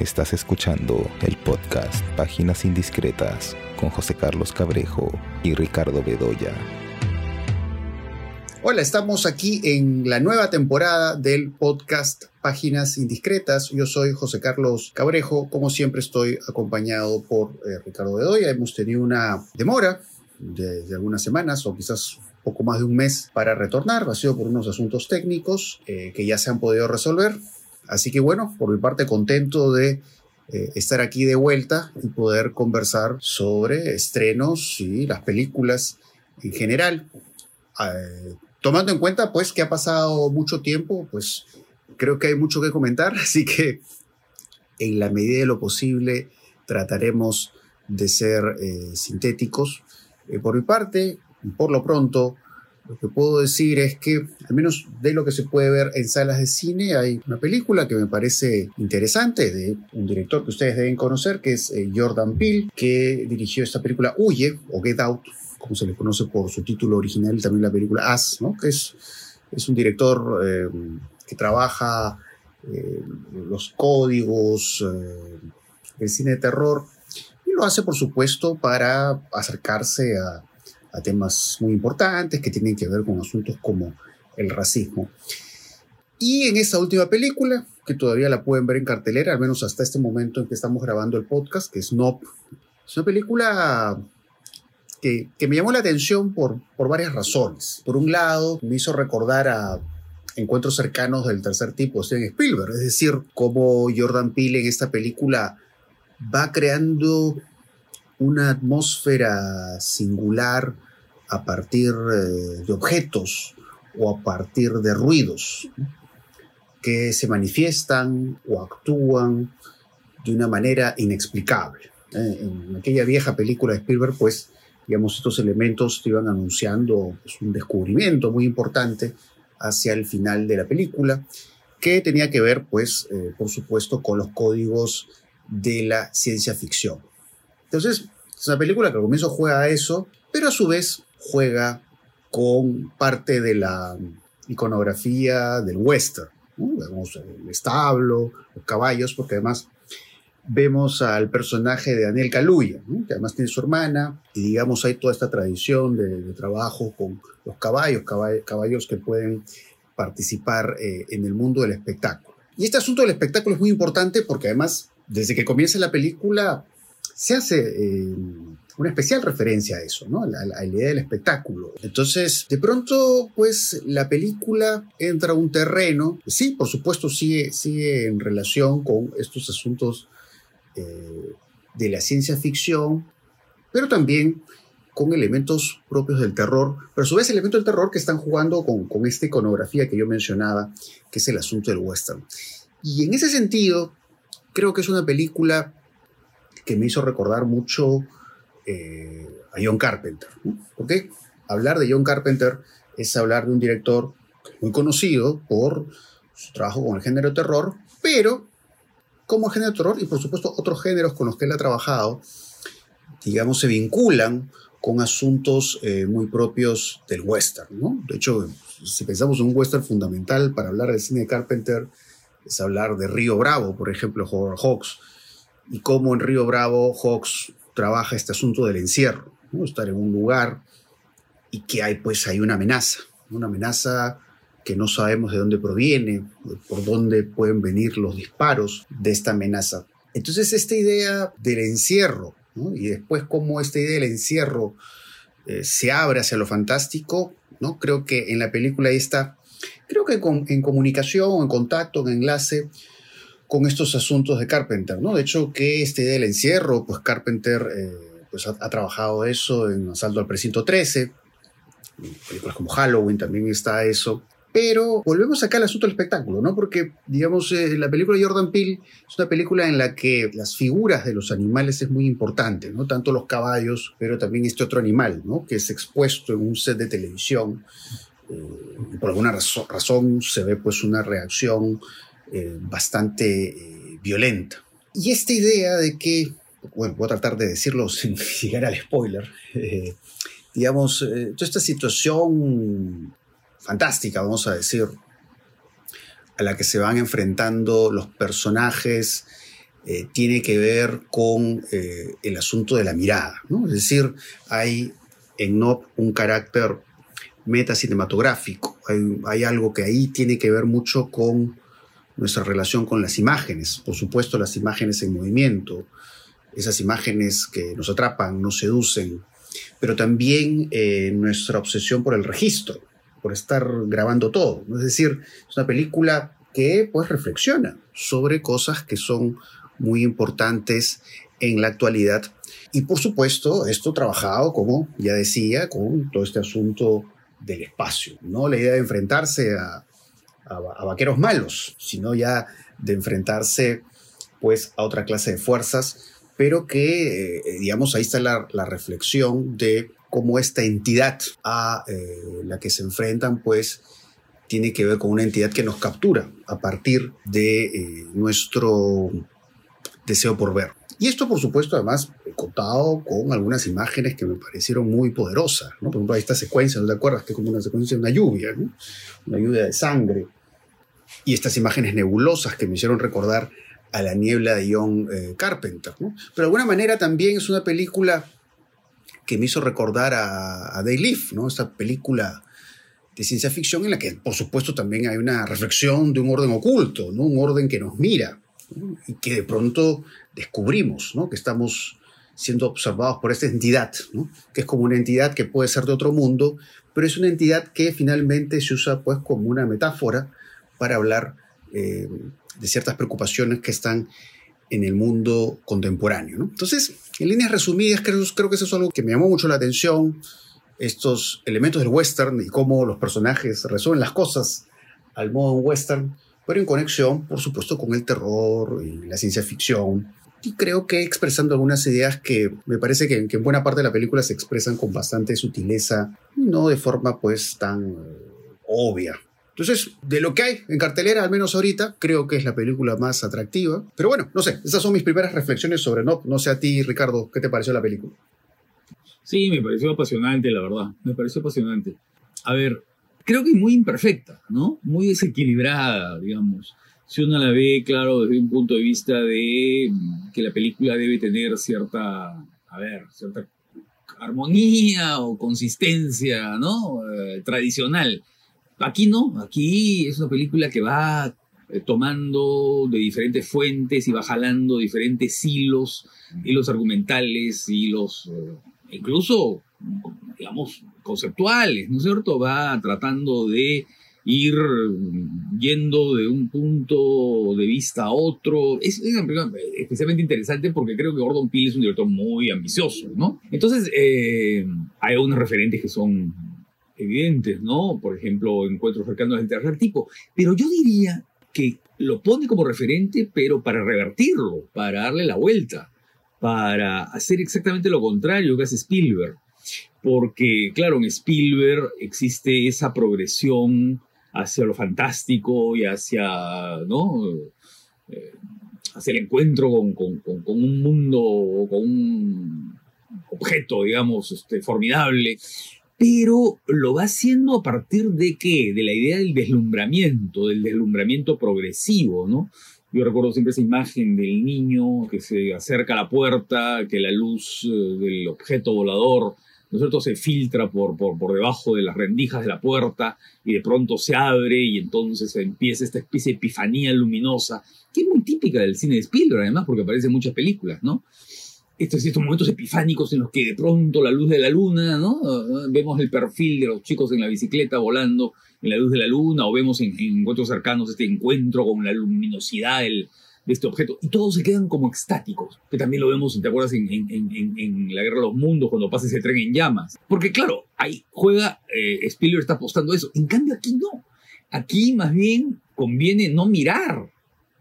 Estás escuchando el podcast Páginas Indiscretas con José Carlos Cabrejo y Ricardo Bedoya. Hola, estamos aquí en la nueva temporada del podcast Páginas Indiscretas. Yo soy José Carlos Cabrejo. Como siempre estoy acompañado por eh, Ricardo Bedoya. Hemos tenido una demora de, algunas semanas o quizás poco más de un mes para retornar. Ha sido por unos asuntos técnicos eh, que ya se han podido resolver. Así que bueno, por mi parte contento de eh, estar aquí de vuelta y poder conversar sobre estrenos y las películas en general. Eh, tomando en cuenta pues que ha pasado mucho tiempo, pues creo que hay mucho que comentar, así que en la medida de lo posible trataremos de ser eh, sintéticos. Eh, por mi parte, por lo pronto, lo que puedo decir es que, al menos de lo que se puede ver en salas de cine, hay una película que me parece interesante de un director que ustedes deben conocer, que es eh, Jordan Peele, que dirigió esta película Huye o Get Out, como se le conoce por su título original, y también la película As, ¿no? que es, es un director eh, que trabaja eh, los códigos eh, del cine de terror y lo hace, por supuesto, para acercarse a a temas muy importantes que tienen que ver con asuntos como el racismo. Y en esta última película, que todavía la pueden ver en cartelera, al menos hasta este momento en que estamos grabando el podcast, que es Nope, es una película que, que me llamó la atención por, por varias razones. Por un lado, me hizo recordar a encuentros cercanos del tercer tipo, Steven Spielberg, es decir, cómo Jordan Peele en esta película va creando una atmósfera singular a partir eh, de objetos o a partir de ruidos que se manifiestan o actúan de una manera inexplicable. Eh, en aquella vieja película de Spielberg, pues, digamos, estos elementos iban anunciando pues, un descubrimiento muy importante hacia el final de la película, que tenía que ver, pues, eh, por supuesto, con los códigos de la ciencia ficción. Entonces, es una película que al comienzo juega a eso, pero a su vez juega con parte de la iconografía del western. ¿no? Vemos el establo, los caballos, porque además vemos al personaje de Daniel Kaluuya, ¿no? que además tiene su hermana, y digamos hay toda esta tradición de, trabajo con los caballos, caballos, caballos que pueden participar eh, en el mundo del espectáculo. Y este asunto del espectáculo es muy importante porque además, desde que comienza la película, se hace eh, una especial referencia a eso, ¿no? A la, idea del espectáculo. Entonces, de pronto, pues la película entra a un terreno, sí, por supuesto, sigue, sigue en relación con estos asuntos eh, de la ciencia ficción, pero también con elementos propios del terror, pero a su vez elementos del terror que están jugando con, con esta iconografía que yo mencionaba, que es el asunto del western. Y en ese sentido, creo que es una película que me hizo recordar mucho eh, a John Carpenter. Porque hablar de John Carpenter es hablar de un director muy conocido por su trabajo con el género terror, pero como género terror y por supuesto otros géneros con los que él ha trabajado, digamos, se vinculan con asuntos eh, muy propios del western. ¿no? De hecho, si pensamos en un western fundamental para hablar del cine de Carpenter, es hablar de Río Bravo, por ejemplo, Howard Hawks, y cómo en Río Bravo Hawks trabaja este asunto del encierro, estar en un lugar y que hay pues hay una amenaza, una amenaza que no sabemos de dónde proviene, por dónde pueden venir los disparos de esta amenaza. Entonces esta idea del encierro y después cómo esta idea del encierro eh, se abre hacia lo fantástico, ¿no? creo que en la película está, creo que con, en comunicación, en contacto, en enlace, con estos asuntos de Carpenter, ¿no? De hecho, que este del encierro, pues Carpenter eh, pues ha, ha, trabajado eso en Asalto al Precinto 13, en películas como Halloween también está eso. Pero volvemos acá al asunto del espectáculo, ¿no? Porque, digamos, eh, la película Jordan Peele es una película en la que las figuras de los animales es muy importante, ¿no? Tanto los caballos, pero también este otro animal, ¿no? Que es expuesto en un set de televisión. Eh, por alguna razón se ve pues una reacción eh, bastante eh, violenta. Y esta idea de que, bueno, voy a tratar de decirlo sin llegar al spoiler, eh, digamos, eh, toda esta situación fantástica, vamos a decir, a la que se van enfrentando los personajes eh, tiene que ver con el asunto de la mirada. ¿no? Es decir, hay en NOP un carácter metacinematográfico. Hay, hay algo que ahí tiene que ver mucho con nuestra relación con las imágenes. Por supuesto, las imágenes en movimiento, esas imágenes que nos atrapan, nos seducen, pero también eh, nuestra obsesión por el registro, por estar grabando todo. Es decir, es una película que pues reflexiona sobre cosas que son muy importantes en la actualidad. Y por supuesto, esto trabajado, como ya decía, con todo este asunto del espacio, ¿no? La idea de enfrentarse a, a, vaqueros malos, sino ya de enfrentarse pues a otra clase de fuerzas, pero que, eh, digamos, ahí está la, la, reflexión de cómo esta entidad a eh, la que se enfrentan, pues, tiene que ver con una entidad que nos captura a partir de eh, nuestro deseo por ver. Y esto, por supuesto, además, contado con algunas imágenes que me parecieron muy poderosas. ¿no? Por ejemplo, esta secuencia, ¿no te acuerdas? Que es como una secuencia de una lluvia, una lluvia de sangre. Y estas imágenes nebulosas que me hicieron recordar a la niebla de John eh, Carpenter. Pero de alguna manera también es una película que me hizo recordar a, a Day ¿no? esta película de ciencia ficción en la que, por supuesto, también hay una reflexión de un orden oculto, ¿no? un orden que nos mira y que de pronto descubrimos ¿no? que estamos siendo observados por esta entidad, ¿no? que es como una entidad que puede ser de otro mundo, pero es una entidad que finalmente se usa pues como una metáfora para hablar eh, de ciertas preocupaciones que están en el mundo contemporáneo. ¿no? Entonces, en líneas resumidas, creo, creo que eso es algo que me llamó mucho la atención, estos elementos del western y cómo los personajes resuelven las cosas al modo western, pero en conexión, por supuesto, con el terror y la ciencia ficción. Y creo que expresando algunas ideas que me parece que, que en buena parte de la película se expresan con bastante sutileza, no de forma pues tan eh, obvia. Entonces, de lo que hay en cartelera, al menos ahorita, creo que es la película más atractiva. Pero bueno, no sé, esas son mis primeras reflexiones sobre No. No sé a ti, Ricardo, ¿qué te pareció la película? Sí, me pareció apasionante, la verdad. Me pareció apasionante. A ver, creo que muy imperfecta, ¿no? Muy desequilibrada, digamos. Si uno la ve, claro, desde un punto de vista de que la película debe tener cierta, a ver, cierta armonía o consistencia, ¿no? Eh, tradicional. Aquí no, aquí es una película que va eh, tomando de diferentes fuentes y va jalando diferentes hilos, hilos argumentales, hilos eh, incluso, digamos, conceptuales, ¿no es cierto? Va tratando de ir yendo de un punto de vista a otro. Es, una película especialmente interesante porque creo que Gordon Peele es un director muy ambicioso, ¿no? Entonces, eh, hay unos referentes que son evidentes, ¿no? Por ejemplo, encuentros cercanos del tercer tipo. Pero yo diría que lo pone como referente, pero para revertirlo, para darle la vuelta, para hacer exactamente lo contrario que hace Spielberg. Porque, claro, en Spielberg existe esa progresión hacia lo fantástico y hacia, ¿no? Eh, hacia el encuentro con, un mundo, con un objeto, digamos, este, formidable pero lo va haciendo a partir de qué? De la idea del deslumbramiento, del deslumbramiento progresivo, ¿no? Yo recuerdo siempre esa imagen del niño que se acerca a la puerta, que la luz eh, del objeto volador, ¿no es cierto?, se filtra por, por, por debajo de las rendijas de la puerta y de pronto se abre y entonces empieza esta especie de epifanía luminosa, que es muy típica del cine de Spielberg, además, porque aparece en muchas películas, ¿no? Estos, momentos epifánicos en los que de pronto la luz de la luna, ¿no? Vemos el perfil de los chicos en la bicicleta volando en la luz de la luna, o vemos en, encuentros cercanos este encuentro con la luminosidad de este objeto, y todos se quedan como extáticos, que también lo vemos, ¿te acuerdas? En La Guerra de los Mundos, cuando pasa ese tren en llamas. Porque claro, ahí juega, eh, Spielberg está apostando eso, en cambio aquí no. Aquí más bien conviene no mirar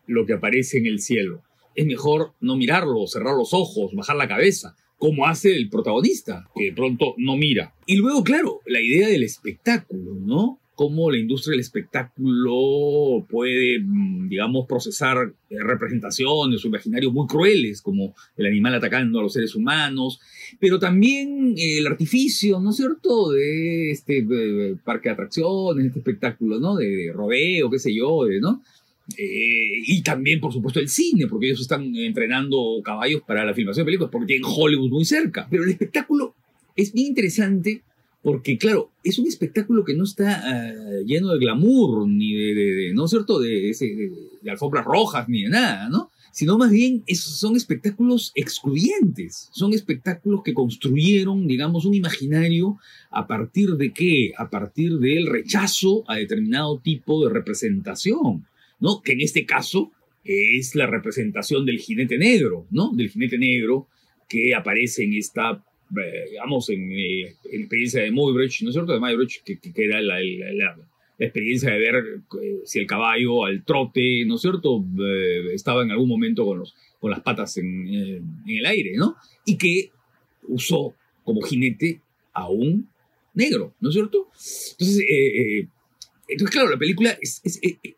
lo que aparece en el cielo es mejor no mirarlo, cerrar los ojos, bajar la cabeza, como hace el protagonista, que de pronto no mira. Y luego, claro, la idea del espectáculo, ¿no? Cómo la industria del espectáculo puede, mm, digamos, procesar eh, representaciones o imaginarios muy crueles, como el animal atacando a los seres humanos, pero también el artificio, ¿no es cierto?, de este parque de atracciones, este espectáculo, ¿no?, de rodeo, qué sé yo, ¿no?, Eh, y también, por supuesto, el cine, porque ellos están entrenando caballos para la filmación de películas, porque tienen Hollywood muy cerca. Pero el espectáculo es bien interesante porque, claro, es un espectáculo que no está ah, lleno de glamour, ni de, ¿no es cierto?, de, de, alfombras rojas, ni de nada, ¿no? Sino más bien son espectáculos excluyentes, son espectáculos que construyeron, digamos, un imaginario a partir de qué? A partir del rechazo a determinado tipo de representación, ¿no? Que en este caso es la representación del jinete negro, ¿no? Del jinete negro que aparece en esta eh, digamos, en, eh, la experiencia de Muybridge, ¿no es cierto? De Muybridge, que, que, era la, experiencia de ver eh, si el caballo al trote, ¿no es cierto?, estaba en algún momento con, las patas en, en, el aire, ¿no? Y que usó como jinete a un negro, ¿no es cierto? Entonces, entonces claro, la película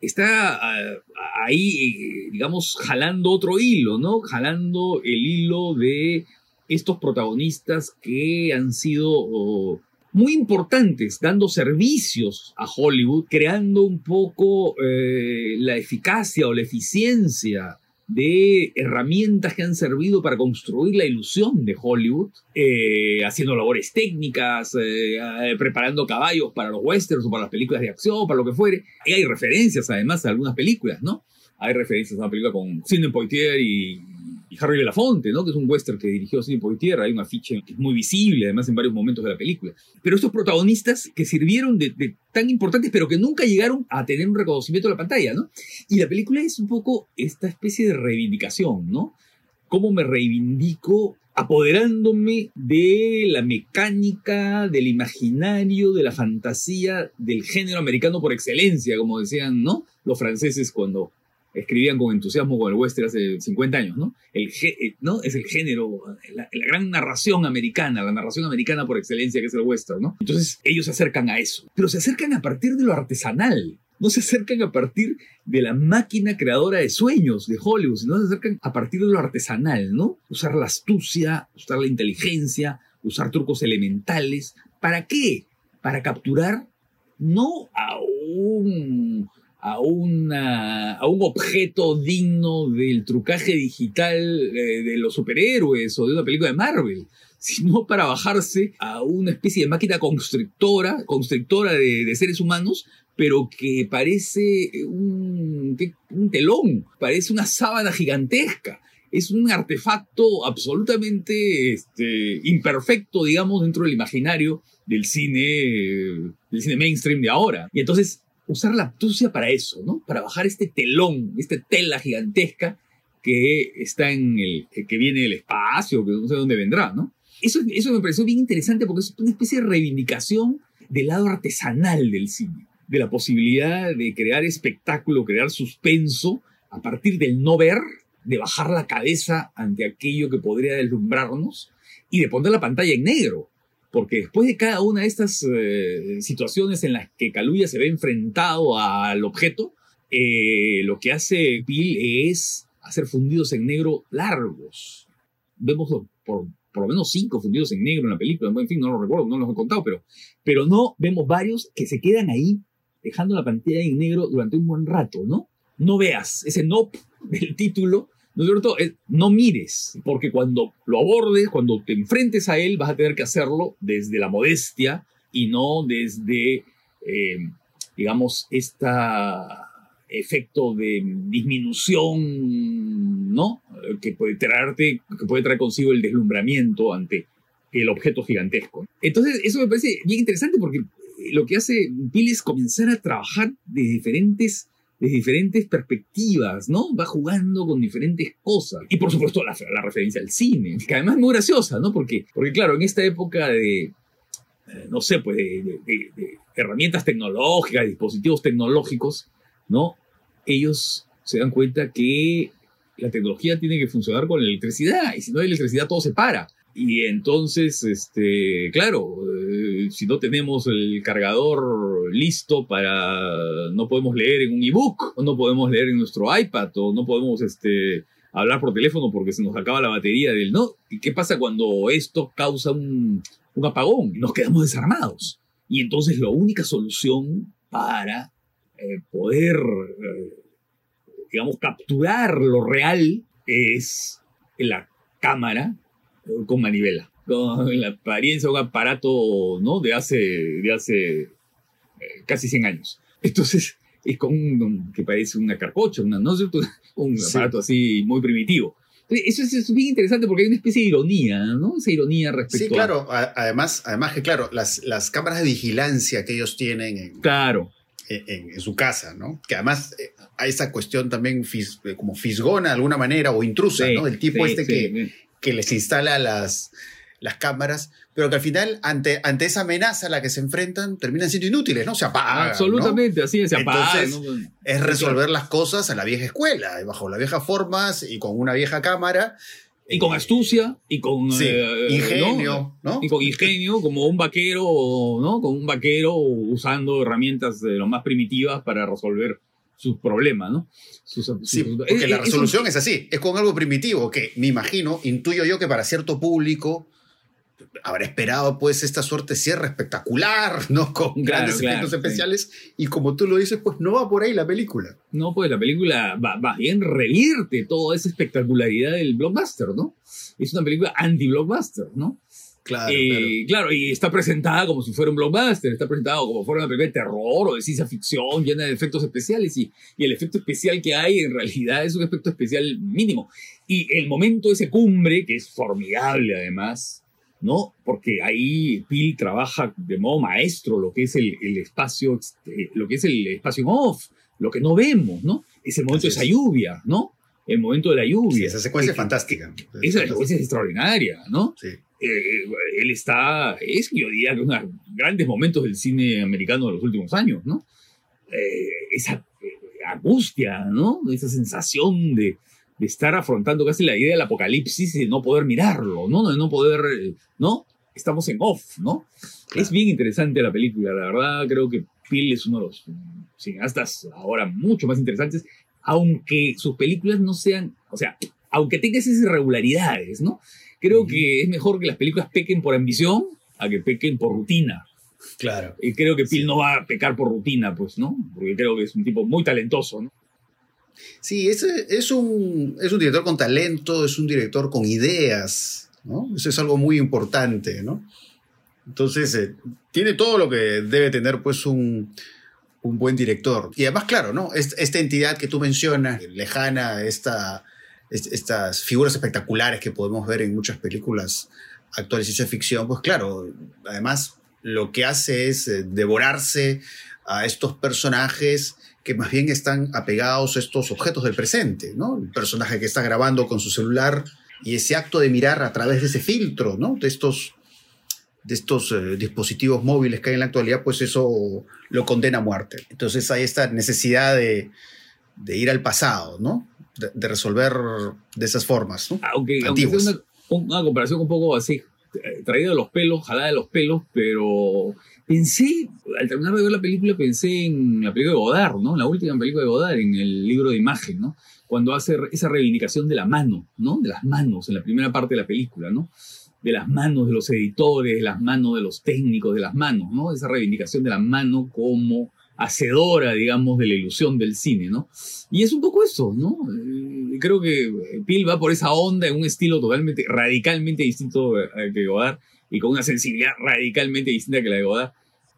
está ah, ahí, digamos, jalando otro hilo, ¿no? Jalando el hilo de estos protagonistas que han sido muy importantes, dando servicios a Hollywood, creando un poco eh, la eficacia o la eficiencia de herramientas que han servido para construir la ilusión de Hollywood, eh, haciendo labores técnicas, eh, preparando caballos para los westerns o para las películas de acción, para lo que fuere. Y hay referencias además a algunas películas, ¿no? Hay referencias a una película con Sidney Poitier y y Harry Belafonte, ¿no? que es un western que dirigió Sidney Poitier, hay una ficha muy visible, además en varios momentos de la película. Pero estos protagonistas que sirvieron de, tan importantes, pero que nunca llegaron a tener un reconocimiento en la pantalla, ¿no? Y la película es un poco esta especie de reivindicación, ¿no? Cómo me reivindico apoderándome de la mecánica, del imaginario, de la fantasía, del género americano por excelencia, como decían, ¿no? Los franceses cuando escribían con entusiasmo con el western hace 50 años, ¿no? El, eh, ¿no? Es el género, la, gran narración americana, la narración americana por excelencia que es el western, ¿no? Entonces ellos se acercan a eso, pero se acercan a partir de lo artesanal, no se acercan a partir de la máquina creadora de sueños de Hollywood, sino se acercan a partir de lo artesanal, ¿no? Usar la astucia, usar la inteligencia, usar trucos elementales. ¿Para qué? Para capturar no a un a, una, a un objeto digno del trucaje digital eh, de los superhéroes o de una película de Marvel, sino para bajarse a una especie de máquina constrictora, constrictora de, seres humanos, pero que parece un, un telón, parece una sábana gigantesca es un artefacto absolutamente este, imperfecto, digamos, dentro del imaginario del cine, del cine mainstream de ahora. Y entonces usar la astucia para eso, ¿no? Para bajar este telón, esta tela gigantesca que está en el, que viene del espacio, que no sé dónde vendrá, ¿no? Eso, eso me pareció bien interesante porque es una especie de reivindicación del lado artesanal del cine, de la posibilidad de crear espectáculo, crear suspenso a partir del no ver, de bajar la cabeza ante aquello que podría deslumbrarnos y de poner la pantalla en negro porque después de cada una de estas eh, situaciones en las que Kaluuya se ve enfrentado al objeto, eh, lo que hace Bill es hacer fundidos en negro largos. Vemos por, por lo menos cinco fundidos en negro en la película, en fin, no lo recuerdo, no los he contado, pero, pero no vemos varios que se quedan ahí dejando la pantalla en negro durante un buen rato, ¿no? No veas ese no del título ¿no es? No mires, porque cuando lo abordes, cuando te enfrentes a él, vas a tener que hacerlo desde la modestia y no desde, eh, digamos, este efecto de disminución, ¿no? Que puede traerte, que puede traer consigo el deslumbramiento ante el objeto gigantesco. Entonces, eso me parece bien interesante porque lo que hace Bill es comenzar a trabajar de diferentes de diferentes perspectivas, ¿no? Va jugando con diferentes cosas. Y por supuesto la, referencia al cine, que además es muy graciosa, ¿no? Porque, porque claro, en esta época de, eh, no sé, pues de, herramientas tecnológicas, dispositivos tecnológicos, ¿no? Ellos se dan cuenta que la tecnología tiene que funcionar con electricidad y si no hay electricidad todo se para. Y entonces, este, claro, si no tenemos el cargador listo para, no podemos leer en un ebook, o no podemos leer en nuestro iPad, o no podemos, este, hablar por teléfono porque se nos acaba la batería del, ¿no? ¿Y qué pasa cuando esto causa un, un apagón? Nos quedamos desarmados. Y entonces la única solución para eh, poder eh, digamos, capturar lo real es la cámara con manivela, con la apariencia de un aparato, ¿no? De hace, de hace eh, casi 100 años. Entonces, es con un, que parece una carcocha, una, ¿no? un aparato así muy primitivo. Eso es, bien interesante porque hay una especie de ironía, ¿no? Esa ironía respecto Sí, claro. además, además que, claro, las, las cámaras de vigilancia que ellos tienen en, claro. en, su casa, ¿no? Que además eh, hay esa cuestión también eh, como fisgona de alguna manera o intrusa, ¿no? El tipo este que, que les instala las, las cámaras, pero que al final, ante, ante esa amenaza a la que se enfrentan, terminan siendo inútiles, ¿no? Se apagan. Absolutamente, así es, se apagan. Es resolver las cosas a la vieja escuela, bajo las viejas formas y con una vieja cámara. Y con astucia, y con eh, ingenio, ¿no? Y con ingenio, como un vaquero, ¿no? Como un vaquero usando herramientas de lo más primitivas para resolver sus problemas, ¿no? sí, porque la resolución es así, es con algo primitivo, que me imagino, intuyo yo que para cierto público habrá esperado pues esta suerte cierre espectacular, ¿no? Con grandes efectos especiales y como tú lo dices, pues no va por ahí la película. No, pues la película va, bien revierte toda esa espectacularidad del blockbuster, ¿no? Es una película anti-blockbuster, ¿no? Claro, eh, claro. y está presentada como si fuera un blockbuster, está presentada como si fuera una película de terror o de ciencia ficción llena de efectos especiales y, y, el efecto especial que hay en realidad es un efecto especial mínimo. Y el momento de ese cumbre, que es formidable además, ¿no? Porque ahí Pil trabaja de modo maestro lo que es el, espacio, este, lo que es el espacio off, lo que no vemos, ¿no? Ese momento de esa lluvia, ¿no? El momento de la lluvia. esa secuencia es fantástica. Esa secuencia es extraordinaria, ¿no? Sí. Eh, él está, es yo diría que uno de los grandes momentos del cine americano de los últimos años, ¿no? Eh, esa eh, angustia, ¿no? Esa sensación de, de estar afrontando casi la idea del apocalipsis y de no poder mirarlo, ¿no? De no poder, ¿no? Estamos en off, ¿no? Es bien interesante la película, la verdad creo que Phil es uno de los cineastas ahora mucho más interesantes, aunque sus películas no sean, o sea, aunque tenga esas irregularidades, ¿no? Creo que es mejor que las películas pequen por ambición a que pequen por rutina. Claro. Y creo que Phil no va a pecar por rutina, pues, ¿no? Porque creo que es un tipo muy talentoso, ¿no? Sí, es, es, un, es un director con talento, es un director con ideas, ¿no? Eso es algo muy importante, ¿no? Entonces, eh, tiene todo lo que debe tener, pues, un, un buen director. Y además, claro, ¿no? Esta entidad que tú mencionas, lejana, esta, estas figuras espectaculares que podemos ver en muchas películas actuales de ciencia ficción, pues claro, además lo que hace es eh, devorarse a estos personajes que más bien están apegados a estos objetos del presente, ¿no? El personaje que está grabando con su celular y ese acto de mirar a través de ese filtro, ¿no? De estos, de estos eh, dispositivos móviles que hay en la actualidad, pues eso lo condena a muerte. Entonces hay esta necesidad de, de ir al pasado, ¿no? De, resolver de esas formas, ¿no? Aunque, aunque una, una, comparación un poco así, eh, traída de los pelos, jalada de los pelos, pero pensé, al terminar de ver la película, pensé en la película de Godard, ¿no? La última película de Godard, en el libro de imagen, ¿no? Cuando hace esa reivindicación de la mano, ¿no? De las manos, en la primera parte de la película, ¿no? De las manos de los editores, de las manos de los técnicos, de las manos, ¿no? Esa reivindicación de la mano como hacedora, digamos, de la ilusión del cine, ¿no? Y es un poco eso, ¿no? Eh, creo que Pil va por esa onda en un estilo totalmente, radicalmente distinto al que Godard y con una sensibilidad radicalmente distinta que la de Godard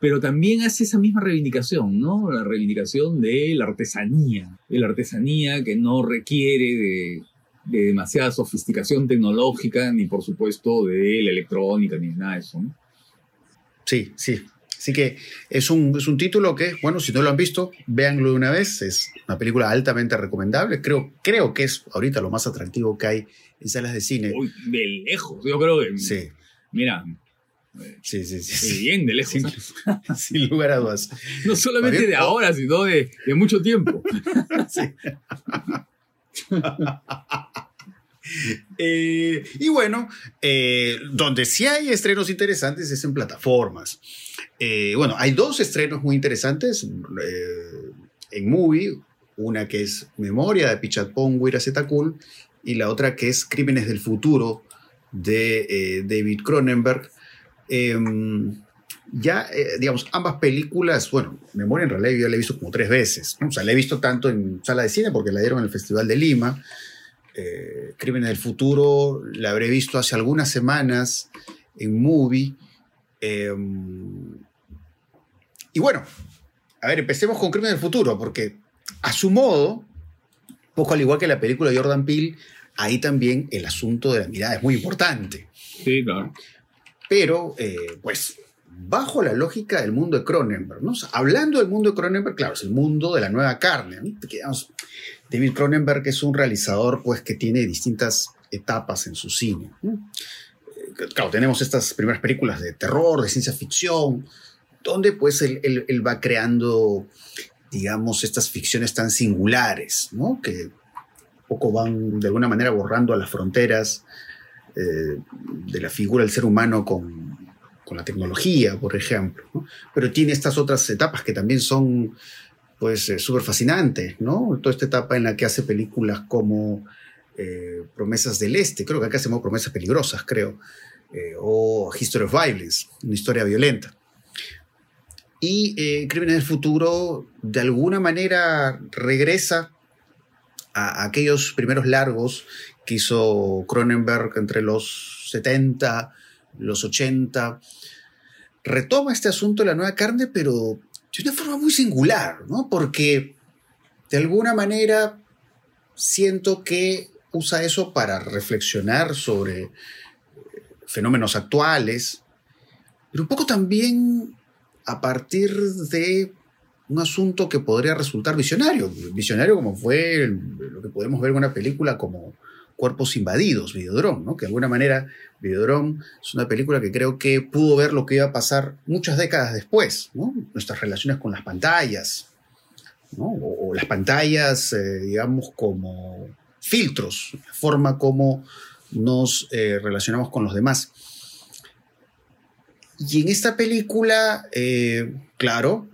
pero también hace esa misma reivindicación, ¿no? La reivindicación de la artesanía, de la artesanía que no requiere de, demasiada sofisticación tecnológica, ni por supuesto de la electrónica, ni nada de eso, ¿no? Sí, sí. Así que es un, es un título que, bueno, si no lo han visto, véanlo de una vez. Es una película altamente recomendable. Creo, creo que es ahorita lo más atractivo que hay en salas de cine. Uy, de lejos, yo creo que. Sí. Mira, Sí, sí, sí. Bien, de lejos. Sin, lugar a dudas. No solamente de ahora, sino de, de mucho tiempo. sí. Eh, y bueno, eh, donde sí hay estrenos interesantes es en plataformas. Eh, bueno, hay dos estrenos muy interesantes en Movie. Una que es Memoria de Pichatpong Cool y la otra que es Crímenes del Futuro de David Cronenberg. Em, ya, eh, digamos, ambas películas, bueno, Memoria en realidad yo la he visto como tres veces. O sea, la he visto tanto en sala de cine porque la dieron en el Festival de Lima. Eh, Crímenes del Futuro la habré visto hace algunas semanas en Movie. Em, y bueno, a ver, empecemos con Crímenes del Futuro porque a su modo, poco al igual que la película de Jordan Peele, ahí también el asunto de la mirada es muy importante. Sí, claro. Pero, eh, pues, bajo la lógica del mundo de Cronenberg, ¿no? hablando del mundo de Cronenberg, claro, es el mundo de la nueva carne. David Cronenberg es un realizador, pues, que tiene distintas etapas en su cine. Eh, claro, tenemos estas primeras películas de terror, de ciencia ficción, donde, pues, él, él va creando, digamos, estas ficciones tan singulares, ¿no? Que poco van, de alguna manera, borrando a las fronteras eh, de la figura del ser humano con, con la tecnología, por ejemplo. Pero tiene estas otras etapas que también son pues eh, súper fascinantes, ¿no? Toda esta etapa en la que hace películas como eh, Promesas del Este, creo que acá llama Promesas Peligrosas, creo, o History of Violence, una historia violenta. Y Crímenes del Futuro, de alguna manera, regresa a aquellos primeros largos que hizo Cronenberg entre los 70, los 80. Retoma este asunto de la nueva carne, pero de una forma muy singular, ¿no? Porque de alguna manera siento que usa eso para reflexionar sobre eh, fenómenos actuales, pero un poco también a partir de un asunto que podría resultar visionario, visionario como fue lo que podemos ver en una película como Cuerpos Invadidos, Videodrome, ¿no? que de alguna manera Videodrome es una película que creo que pudo ver lo que iba a pasar muchas décadas después, ¿no? nuestras relaciones con las pantallas, ¿no? o, las pantallas, eh, digamos, como filtros, la forma como nos eh, relacionamos con los demás. Y en esta película, eh, claro,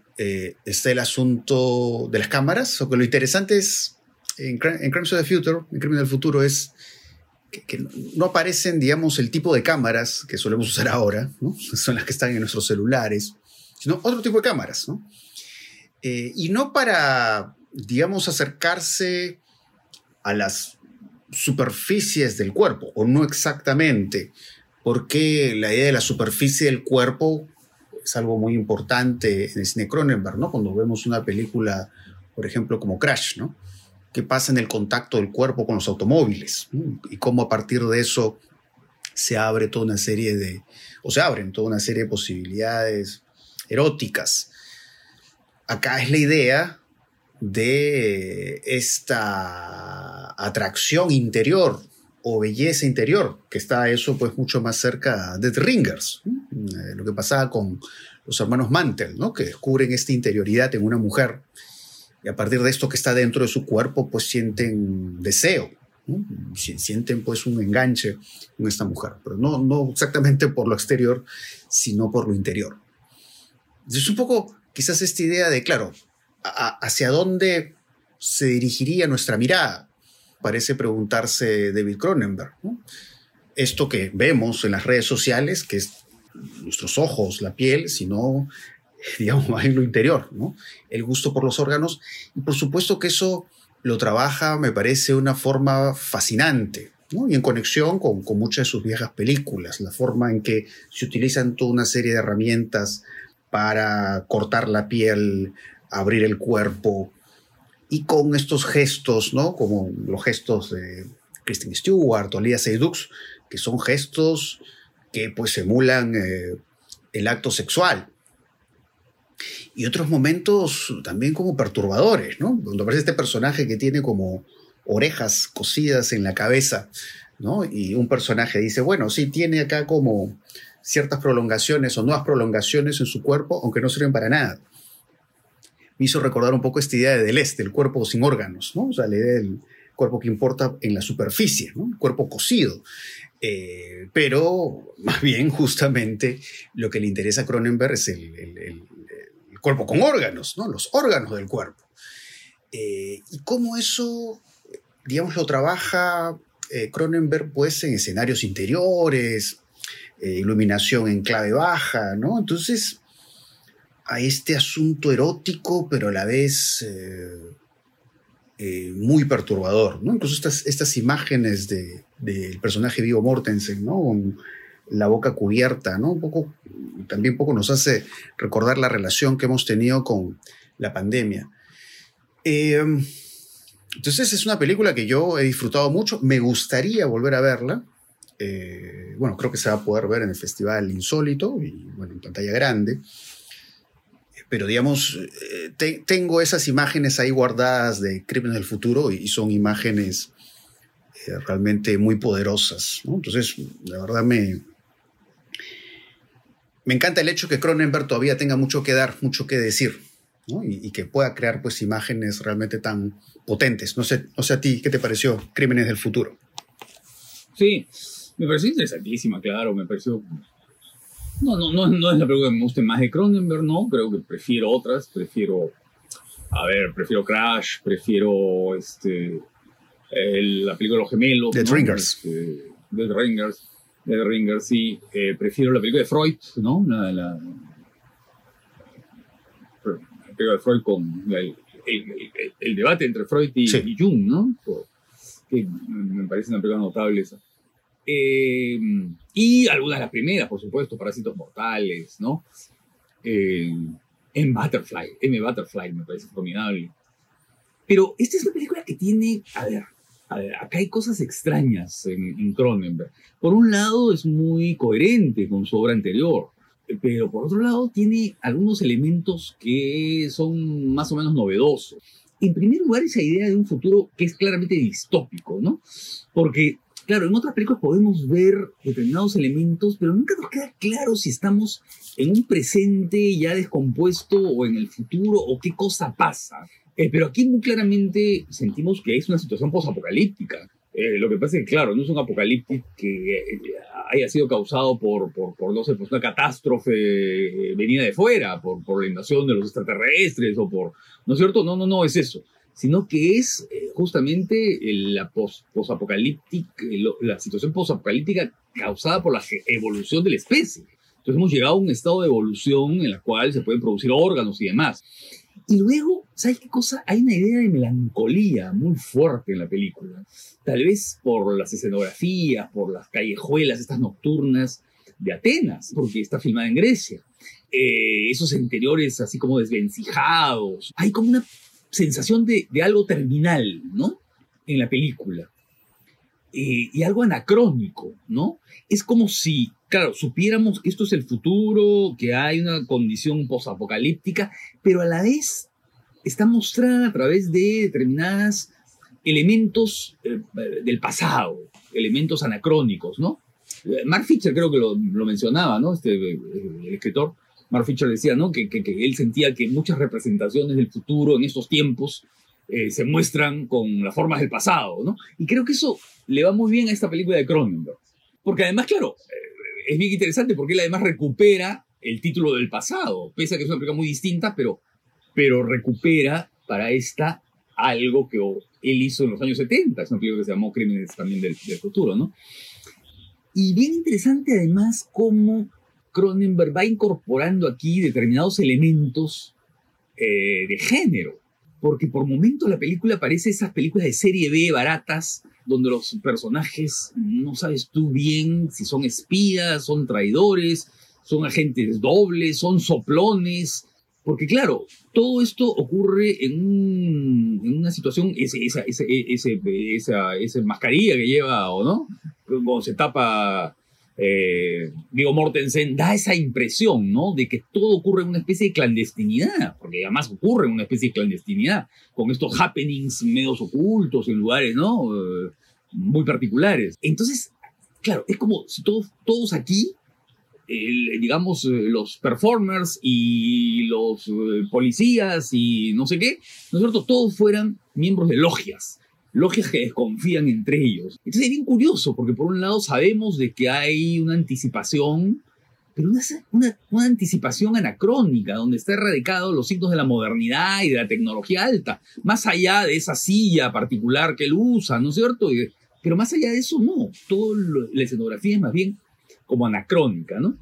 está el asunto de las cámaras, que lo interesante es en, Crimes of the Future, en Crimen del Futuro, es que, no aparecen, digamos, el tipo de cámaras que solemos usar ahora, ¿no? son las que están en nuestros celulares, sino otro tipo de cámaras. ¿no? Eh, y no para, digamos, acercarse a las superficies del cuerpo, o no exactamente, porque la idea de la superficie del cuerpo es algo muy importante en el cine Cronenberg, ¿no? Cuando vemos una película, por ejemplo, como Crash, ¿no? Qué pasa en el contacto del cuerpo con los automóviles y cómo a partir de eso se abre toda una serie de, o se abren toda una serie de posibilidades eróticas. Acá es la idea de esta atracción interior o belleza interior, que está eso pues mucho más cerca de The Ringers, eh, lo que pasaba con los hermanos Mantel, ¿no? que descubren esta interioridad en una mujer y a partir de esto que está dentro de su cuerpo, pues sienten deseo, sienten pues un enganche con esta mujer, pero no, no exactamente por lo exterior, sino por lo interior. Es un poco quizás esta idea de, claro, hacia dónde se dirigiría nuestra mirada, parece preguntarse David Cronenberg. Esto que vemos en las redes sociales, que es nuestros ojos, la piel, sino digamos, en lo interior, ¿no? El gusto por los órganos. Y por supuesto que eso lo trabaja, me parece, de una forma fascinante, ¿no? Y en conexión con, con, muchas de sus viejas películas, la forma en que se utilizan toda una serie de herramientas para cortar la piel, abrir el cuerpo, y con estos gestos, ¿no? Como los gestos de Kristen Stewart o Lia Seydoux, que son gestos que pues emulan eh, el acto sexual, y otros momentos también como perturbadores, ¿no? Donde aparece este personaje que tiene como orejas cosidas en la cabeza, ¿no? Y un personaje dice, bueno, sí, tiene acá como ciertas prolongaciones o nuevas prolongaciones en su cuerpo, aunque no sirven para nada. Me hizo recordar un poco esta idea de Deleuze, del cuerpo sin órganos, ¿no? O sea, la idea del cuerpo que importa en la superficie, ¿no? El cuerpo cocido. Eh, pero más bien justamente lo que le interesa a Cronenberg es el, cuerpo con órganos, ¿no? los órganos del cuerpo. Eh, y cómo eso, digamos, lo trabaja eh, Cronenberg pues en escenarios interiores, eh, iluminación en clave baja, ¿no? Entonces, a este asunto erótico, pero a la vez muy perturbador, ¿no? Incluso estas, estas imágenes del de, personaje Vivo Mortensen, ¿no? La boca cubierta, ¿no? Poco, también un poco nos hace recordar la relación que hemos tenido con la pandemia. Eh, entonces es una película que yo he disfrutado mucho, me gustaría volver a verla. Eh, bueno, creo que se va a poder ver en el Festival Insólito y bueno, en pantalla grande. Pero digamos, eh, tengo esas imágenes ahí guardadas de Crímenes del Futuro y son imágenes eh, realmente muy poderosas. Entonces, la verdad me, me encanta el hecho que Cronenberg todavía tenga mucho que dar, mucho que decir. Y, y, que pueda crear pues imágenes realmente tan potentes. No sé, no sé a ti, ¿qué te pareció Crímenes del Futuro? Sí, me pareció interesantísima, claro, me pareció... No, no, no, no es la película que me guste más de Cronenberg, no, creo que prefiero otras, prefiero... A ver, prefiero Crash, prefiero este, el, la película de los gemelos. The ¿no? Ringers. Este, The Ringers. The Ringers, sí. Eh, prefiero la película de Freud, ¿no? La, la, la película de Freud con el, el, el, el, debate entre Freud y, Sí. y Jung, ¿no? Que me parece una película notable esa. Eh, y algunas de las primeras, por supuesto, Parásitos Mortales, ¿no? Eh, en Butterfly, M. Butterfly me parece formidable. Pero esta es una película que tiene, a ver, ver acá hay cosas extrañas en Cronenberg. Por un lado es muy coherente con su obra anterior, pero por otro lado tiene algunos elementos que son más o menos novedosos. En primer lugar, esa idea de un futuro que es claramente distópico, ¿no? Porque Claro, en otras películas podemos ver determinados elementos, pero nunca nos queda claro si estamos en un presente ya descompuesto o en el futuro o qué cosa pasa. Eh, pero aquí muy claramente sentimos que es una situación posapocalíptica. Eh, lo que pasa es que, claro, no es un apocalipsis que eh, haya sido causado por, por, por, no sé, pues una catástrofe venida de fuera, por, por la invasión de los extraterrestres o por... ¿No es cierto? No, no, no es eso sino que es eh, justamente la posapocalíptica, la situación posapocalíptica causada por la evolución de la especie. Entonces hemos llegado a un estado de evolución en la cual se pueden producir órganos y demás. Y luego, ¿sabes qué cosa? Hay una idea de melancolía muy fuerte en la película. Tal vez por las escenografías, por las callejuelas, estas nocturnas de Atenas, porque está filmada en Grecia. Eh, esos interiores así como desvencijados. Hay como una sensación de, de, algo terminal, ¿no? En la película. Eh, y algo anacrónico, ¿no? Es como si, claro, supiéramos que esto es el futuro, que hay una condición posapocalíptica, pero a la vez está mostrada a través de determinados elementos eh, del pasado, elementos anacrónicos, ¿no? Mark Fisher creo que lo, lo mencionaba, ¿no? Este, el escritor Mark Fisher decía, ¿no? Que, que, que, él sentía que muchas representaciones del futuro en estos tiempos eh, se muestran con las formas del pasado, ¿no? Y creo que eso le va muy bien a esta película de Cronenberg. Porque además, claro, eh, es bien interesante porque él además recupera el título del pasado, pese a que es una película muy distinta, pero, pero recupera para esta algo que él hizo en los años 70, es una película que se llamó Crímenes también del, futuro, ¿no? Y bien interesante además cómo Cronenberg va incorporando aquí determinados elementos eh, de género, porque por momentos la película parece esas películas de serie B baratas, donde los personajes no sabes tú bien si son espías, son traidores, son agentes dobles, son soplones, porque claro, todo esto ocurre en, un, en una situación, ese, esa, ese, ese, esa, esa mascarilla que lleva, o no, cuando se tapa eh, Vigo Mortensen da esa impresión, ¿no? De que todo ocurre en una especie de clandestinidad, porque además ocurre en una especie de clandestinidad, con estos happenings medios ocultos en lugares, ¿no? Eh, muy particulares. Entonces, claro, es como si todos, todos aquí, eh, digamos, los performers y los eh, policías y no sé qué, ¿no es cierto? Todos fueran miembros de logias logias que desconfían entre ellos. Entonces es bien curioso, porque por un lado sabemos de que hay una anticipación, pero una, una, una, anticipación anacrónica, donde está erradicado los signos de la modernidad y de la tecnología alta, más allá de esa silla particular que él usa, ¿no es cierto? Pero más allá de eso, no. Toda la escenografía es más bien como anacrónica, ¿no?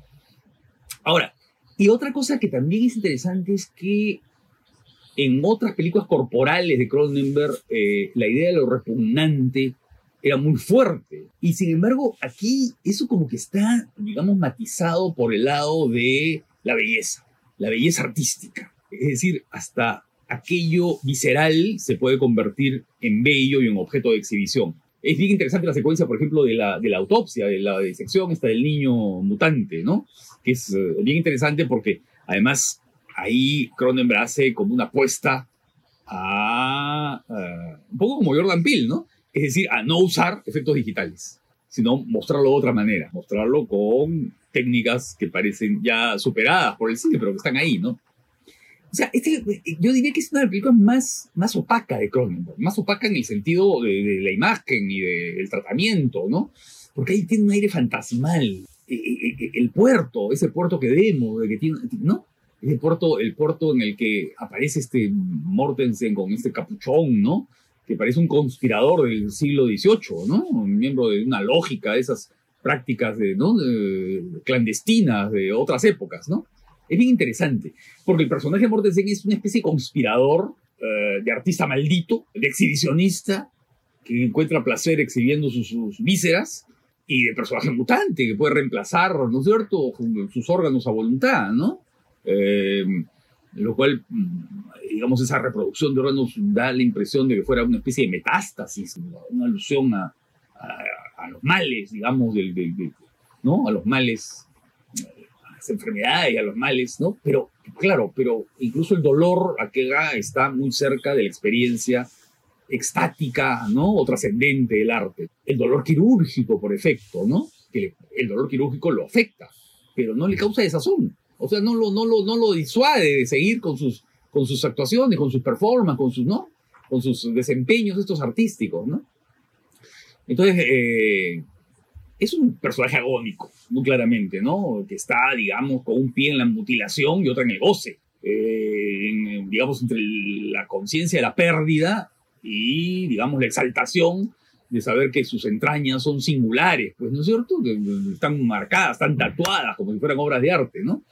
Ahora, Y otra cosa que también es interesante es que en otras películas corporales de Cronenberg, eh, la idea de lo repugnante era muy fuerte. Y sin embargo, aquí eso como que está, digamos, matizado por el lado de la belleza, la belleza artística. Es decir, hasta aquello visceral se puede convertir en bello y en objeto de exhibición. Es bien interesante la secuencia, por ejemplo, de la, autopsia, de la disección esta del niño mutante, ¿no? Que es eh, bien interesante porque además ahí Cronenberg hace como una apuesta a, un poco como Jordan Peele, ¿no? Es decir, a no usar efectos digitales, sino mostrarlo de otra manera, mostrarlo con técnicas que parecen ya superadas por el cine, pero que están ahí, ¿no? O sea, este, yo diría que es una de las películas más, más opaca de Cronenberg, más opaca en el sentido de, la imagen y del tratamiento, ¿no? Porque ahí tiene un aire fantasmal. E, e, e, el puerto, ese puerto que vemos, que tiene, ¿no? El puerto, el puerto en el que aparece este Mortensen con este capuchón, ¿no? Que parece un conspirador del siglo XVIII, ¿no? Un miembro de una lógica de esas prácticas de, ¿no? clandestinas de otras épocas, ¿no? Es bien interesante, porque el personaje de Mortensen es una especie de conspirador, eh, de artista maldito, de exhibicionista, que encuentra placer exhibiendo sus, vísceras, y de personaje mutante, que puede reemplazar, ¿no es cierto?, sus órganos a voluntad, ¿no? Eh, lo cual, mm, digamos, esa reproducción de órganos da la impresión de que fuera una especie de metástasis, una alusión a, los males, digamos, del, ¿no? A los males las enfermedades y a los males, ¿no? Pero, claro, pero incluso el dolor aquella está muy cerca de la experiencia extática, ¿no? O trascendente del arte. El dolor quirúrgico, por efecto, ¿no? Que el dolor quirúrgico lo afecta, pero no le causa desazón. O sea, no lo, no lo, no lo disuade de seguir con sus, con sus actuaciones, con sus performances, con sus, ¿no? Con sus desempeños estos artísticos, ¿no? Entonces, eh, es un personaje agónico, muy claramente, ¿no? Que está, digamos, con un pie en la mutilación y otro en el goce. Eh, digamos, entre la conciencia de la pérdida y, digamos, la exaltación de saber que sus entrañas son singulares, pues, ¿no es cierto? Que están marcadas, están tatuadas como si fueran obras de arte, ¿no?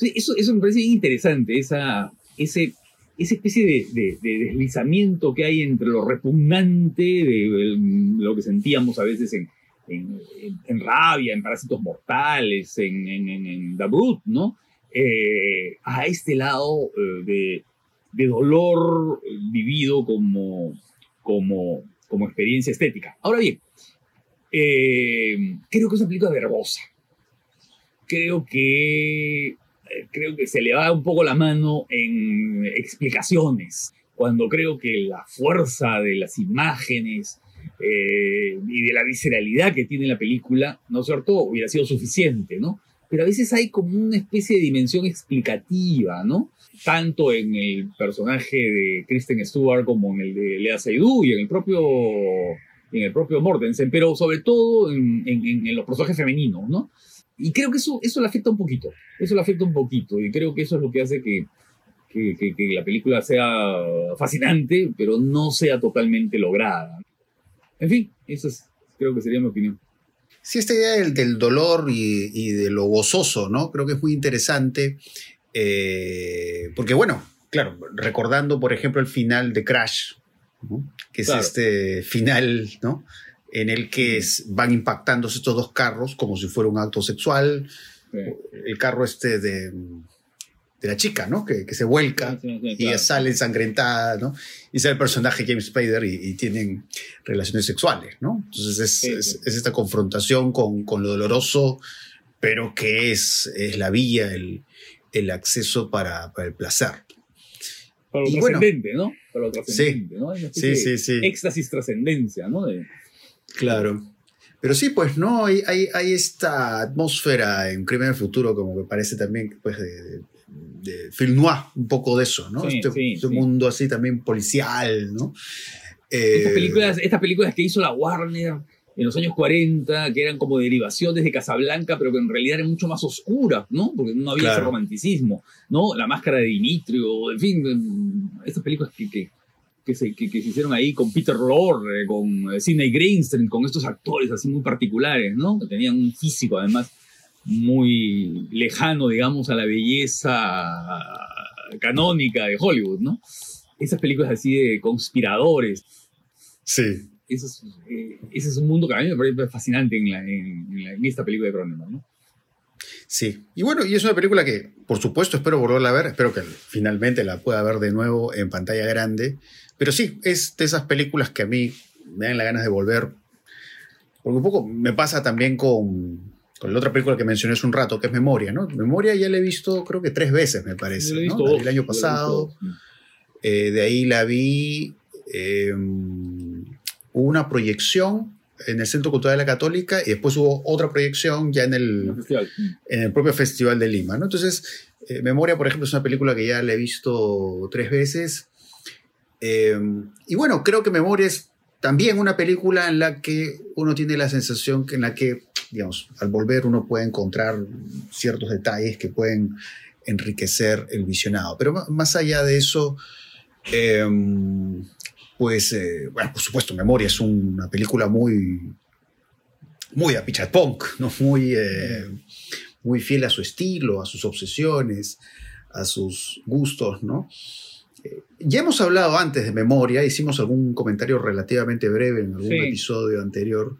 eso, eso me parece interesante, esa, ese, esa especie de, deslizamiento que hay entre lo repugnante de lo que sentíamos a veces en, en, rabia, en parásitos mortales, en, en, The Brute, ¿no? Eh, a este lado eh, de, dolor vivido como, como, como experiencia estética. Ahora bien, eh, creo que es una película verbosa. Creo que, creo que se le va un poco la mano en explicaciones, cuando creo que la fuerza de las imágenes, eh, y de la visceralidad que tiene la película, ¿no es cierto?, hubiera sido suficiente, ¿no? Pero a veces hay como una especie de dimensión explicativa, ¿no? Tanto en el personaje de Kristen Stewart como en el de Lea Seydoux y en el propio, en el propio Mortensen, pero sobre todo en, en, los personajes femeninos, ¿no? Y creo que eso, eso le afecta un poquito, eso le afecta un poquito, y creo que eso es lo que hace que, que, que, que la película sea fascinante, pero no sea totalmente lograda. En fin, eso es, creo que sería mi opinión. Sí, esta idea del, dolor y, de lo gozoso, ¿no? Creo que es muy interesante. Eh, porque, bueno, claro, recordando, por ejemplo, el final de Crash, que es este final, ¿no? En el que van impactándose estos dos carros como si fuera un acto sexual. El carro este de de la chica, ¿no? Que, que se vuelca y sale ensangrentada, ¿no? Y sale el personaje James Spader y, tienen relaciones sexuales, ¿no? Entonces es, es, esta confrontación con, con, lo doloroso, pero que es, es la vía, el, el acceso para, para, el placer. Para lo trascendente, ¿no? Para lo trascendente, sí, ¿no? Sí, sí, sí. Éxtasis trascendencia, ¿no? Claro. Pero sí, pues, ¿no? Hay, hay, hay, esta atmósfera en Crimen del Futuro, como que parece también, pues, de, de film noir, un poco de eso, ¿no? este, este mundo así también policial, ¿no? estas, eh, películas, estas películas que hizo la Warner en los años 40, que eran como derivaciones de Casablanca, pero que en realidad eran mucho más oscuras, ¿no? Porque no había ese romanticismo, ¿no? La máscara de Dimitrio, en fin, estas películas que, que, que, se, que, se, hicieron ahí con Peter Lorre, con Sidney Greenstreet, con estos actores así muy particulares, ¿no? Que tenían un físico además muy lejano, digamos, a la belleza canónica de Hollywood, ¿no? Esas películas así de conspiradores. Sí. Ese es, eh, ese es un mundo que a mí me parece fascinante en, en, esta película de Cronenberg, ¿no? Sí, y bueno, y es una película que, por supuesto, espero volverla a ver, espero que finalmente la pueda ver de nuevo en pantalla grande, pero sí, es de esas películas que a mí me dan las ganas de volver, porque un poco me pasa también con, con la otra película que mencioné hace un rato, que es Memoria, ¿no? Memoria ya la he visto creo que tres veces, me parece, ¿no? el año pasado, eh, de ahí la vi, eh, una proyección en el Centro Cultural de la Católica y después hubo otra proyección ya en el, en el propio Festival de Lima. ¿no? Entonces, eh, Memoria, por ejemplo, es una película que ya la he visto tres veces. Eh, y bueno, creo que Memoria es también una película en la que uno tiene la sensación que en la que, digamos, al volver uno puede encontrar ciertos detalles que pueden enriquecer el visionado. Pero más allá de eso, eh, pues, eh, bueno, por supuesto, Memoria es una película muy, muy a Pichat Punk, ¿no? muy, eh, muy fiel a su estilo, a sus obsesiones, a sus gustos, ¿no? Eh, ya hemos hablado antes de Memoria, hicimos algún comentario relativamente breve en algún episodio anterior,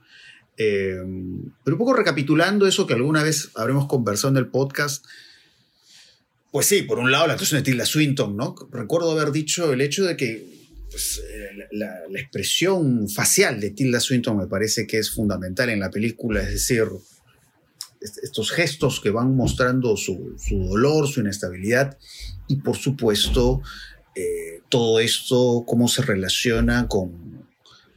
pero un poco recapitulando eso que alguna vez habremos conversado en el podcast, pues sí, por un lado la actuación de Tilda Swinton, ¿no? Recuerdo haber dicho el hecho de que pues, eh, la, expresión facial de Tilda Swinton me parece que es fundamental en la película, es decir, estos gestos que van mostrando su, dolor, su inestabilidad y por supuesto eh, todo esto, cómo se relaciona con,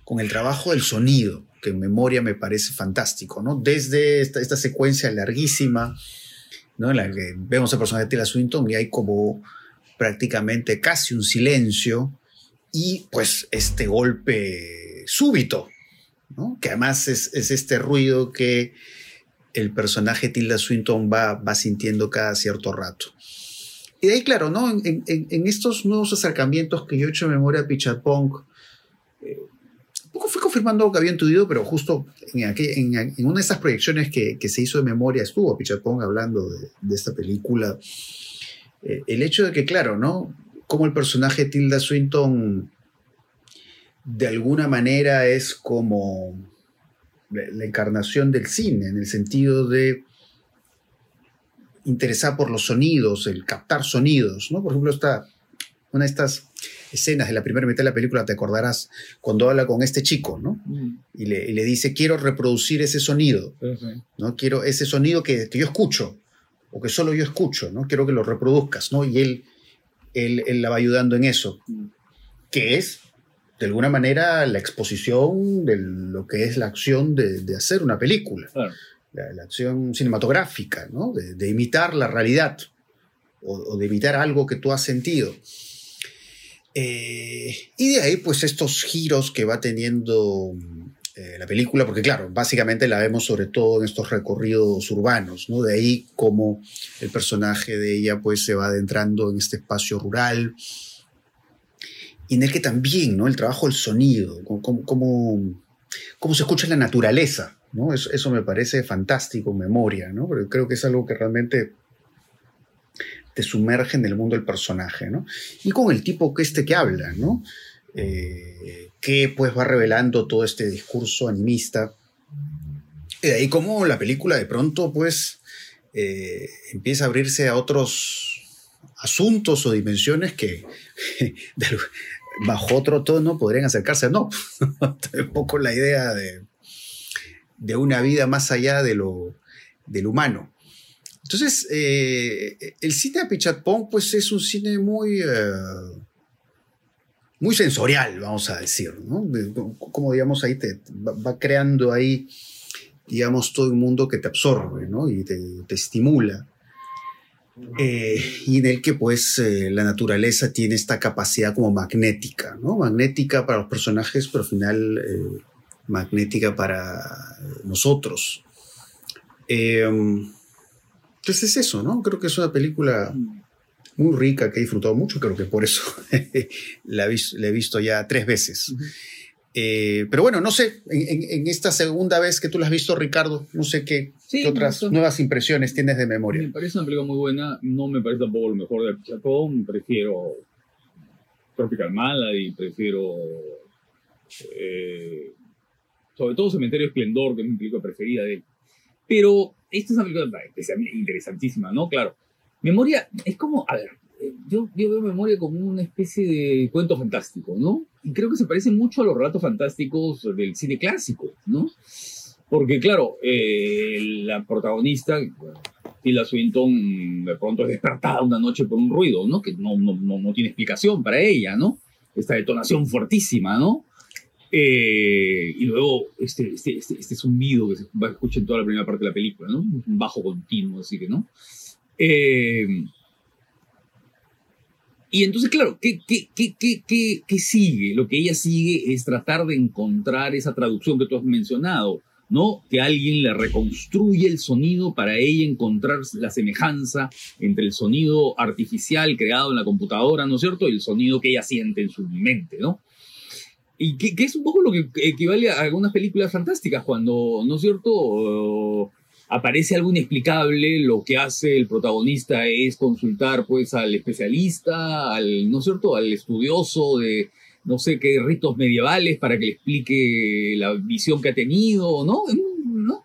con, el trabajo del sonido, que en memoria me parece fantástico, ¿no? Desde esta, secuencia larguísima, ¿no? En la que vemos al personaje de Tilda Swinton y hay como prácticamente casi un silencio y pues este golpe súbito, que además es, este ruido que el personaje Tilda Swinton va, va sintiendo cada cierto rato. Y de ahí, claro, ¿no? En, estos nuevos acercamientos que yo he hecho en memoria a Pichat Punk, eh, poco fui confirmando lo que había intuido, pero justo en, una de esas proyecciones que, se hizo de memoria estuvo Pichat Pong hablando de, esta película. Eh, el hecho de que, claro, ¿no? como el personaje Tilda Swinton de alguna manera es como la encarnación del cine, en el sentido de interesar por los sonidos, el captar sonidos, ¿no? Por ejemplo, está una de estas escenas de la primera mitad de la película, te acordarás, cuando habla con este chico, ¿no? Mm. Y, le, dice, quiero reproducir ese sonido, ¿no? Quiero ese sonido que, que, yo escucho, o que solo yo escucho, ¿no? Quiero que lo reproduzcas, ¿no? Y él él, la va ayudando en eso, que es, de alguna manera, la exposición de lo que es la acción de, hacer una película, la, acción cinematográfica, ¿no? de, imitar la realidad o, de imitar algo que tú has sentido. Eh, y de ahí, pues, estos giros que va teniendo eh, la película, porque claro, básicamente la vemos sobre todo en estos recorridos urbanos, ¿no? De ahí como el personaje de ella pues se va adentrando en este espacio rural y en el que también, ¿no? El trabajo del sonido, cómo, cómo, se escucha la naturaleza, ¿no? Eso, me parece fantástico, memoria, ¿no? Creo que es algo que realmente te sumerge en el mundo del personaje, ¿no? Y con el tipo que este que habla, ¿no? Eh, que pues va revelando todo este discurso animista. Y de ahí como la película de pronto pues eh, empieza a abrirse a otros asuntos o dimensiones que bajo otro tono podrían acercarse. No, un poco la idea de, de, una vida más allá de lo, del humano. Entonces, eh, el cine de Pichatpong pues es un cine muy muy sensorial, vamos a decir, ¿no? Como, digamos, ahí te va, creando ahí, digamos, todo un mundo que te absorbe, ¿no? Y te, estimula. Eh, y en el que, pues, eh, la naturaleza tiene esta capacidad como magnética, ¿no? Magnética para los personajes, pero al final eh, magnética para nosotros. entonces es eso, ¿no? Creo que es una película muy rica que he disfrutado mucho, creo que por eso la, he visto ya tres veces. Eh, pero bueno, no sé, en, esta segunda vez que tú la has visto, Ricardo, no sé qué, otras nuevas impresiones tienes de memoria. Me parece una película muy buena, no me parece tampoco lo mejor de Chapón, prefiero Tropical Malady, prefiero eh, sobre todo Cementerio Esplendor, que es mi película preferida de él. Pero esta es una película interesantísima, ¿no? Claro, memoria es como, a ver, yo, yo veo memoria como una especie de cuento fantástico, ¿no? Y creo que se parece mucho a los relatos fantásticos del cine clásico, ¿no? Porque, claro, eh, la protagonista, Tilda Swinton, de pronto es despertada una noche por un ruido, ¿no? Que no, no, no, tiene explicación para ella, ¿no? Esta detonación fuertísima, ¿no? Eh, y luego este, este, este, este, zumbido que se va a escuchar en toda la primera parte de la película, ¿no? Un bajo continuo, así que, ¿no? Eh, y entonces, claro, ¿qué, qué, qué, qué, qué sigue? Lo que ella sigue es tratar de encontrar esa traducción que tú has mencionado, ¿no? Que alguien le reconstruye el sonido para ella encontrar la semejanza entre el sonido artificial creado en la computadora, ¿no es cierto? Y el sonido que ella siente en su mente, ¿no? Y que, es un poco lo que equivale a algunas películas fantásticas, cuando, ¿no es cierto? aparece algo inexplicable, lo que hace el protagonista es consultar pues al especialista, al, ¿no es cierto?, al estudioso de no sé qué ritos medievales para que le explique la visión que ha tenido, ¿no? ¿No?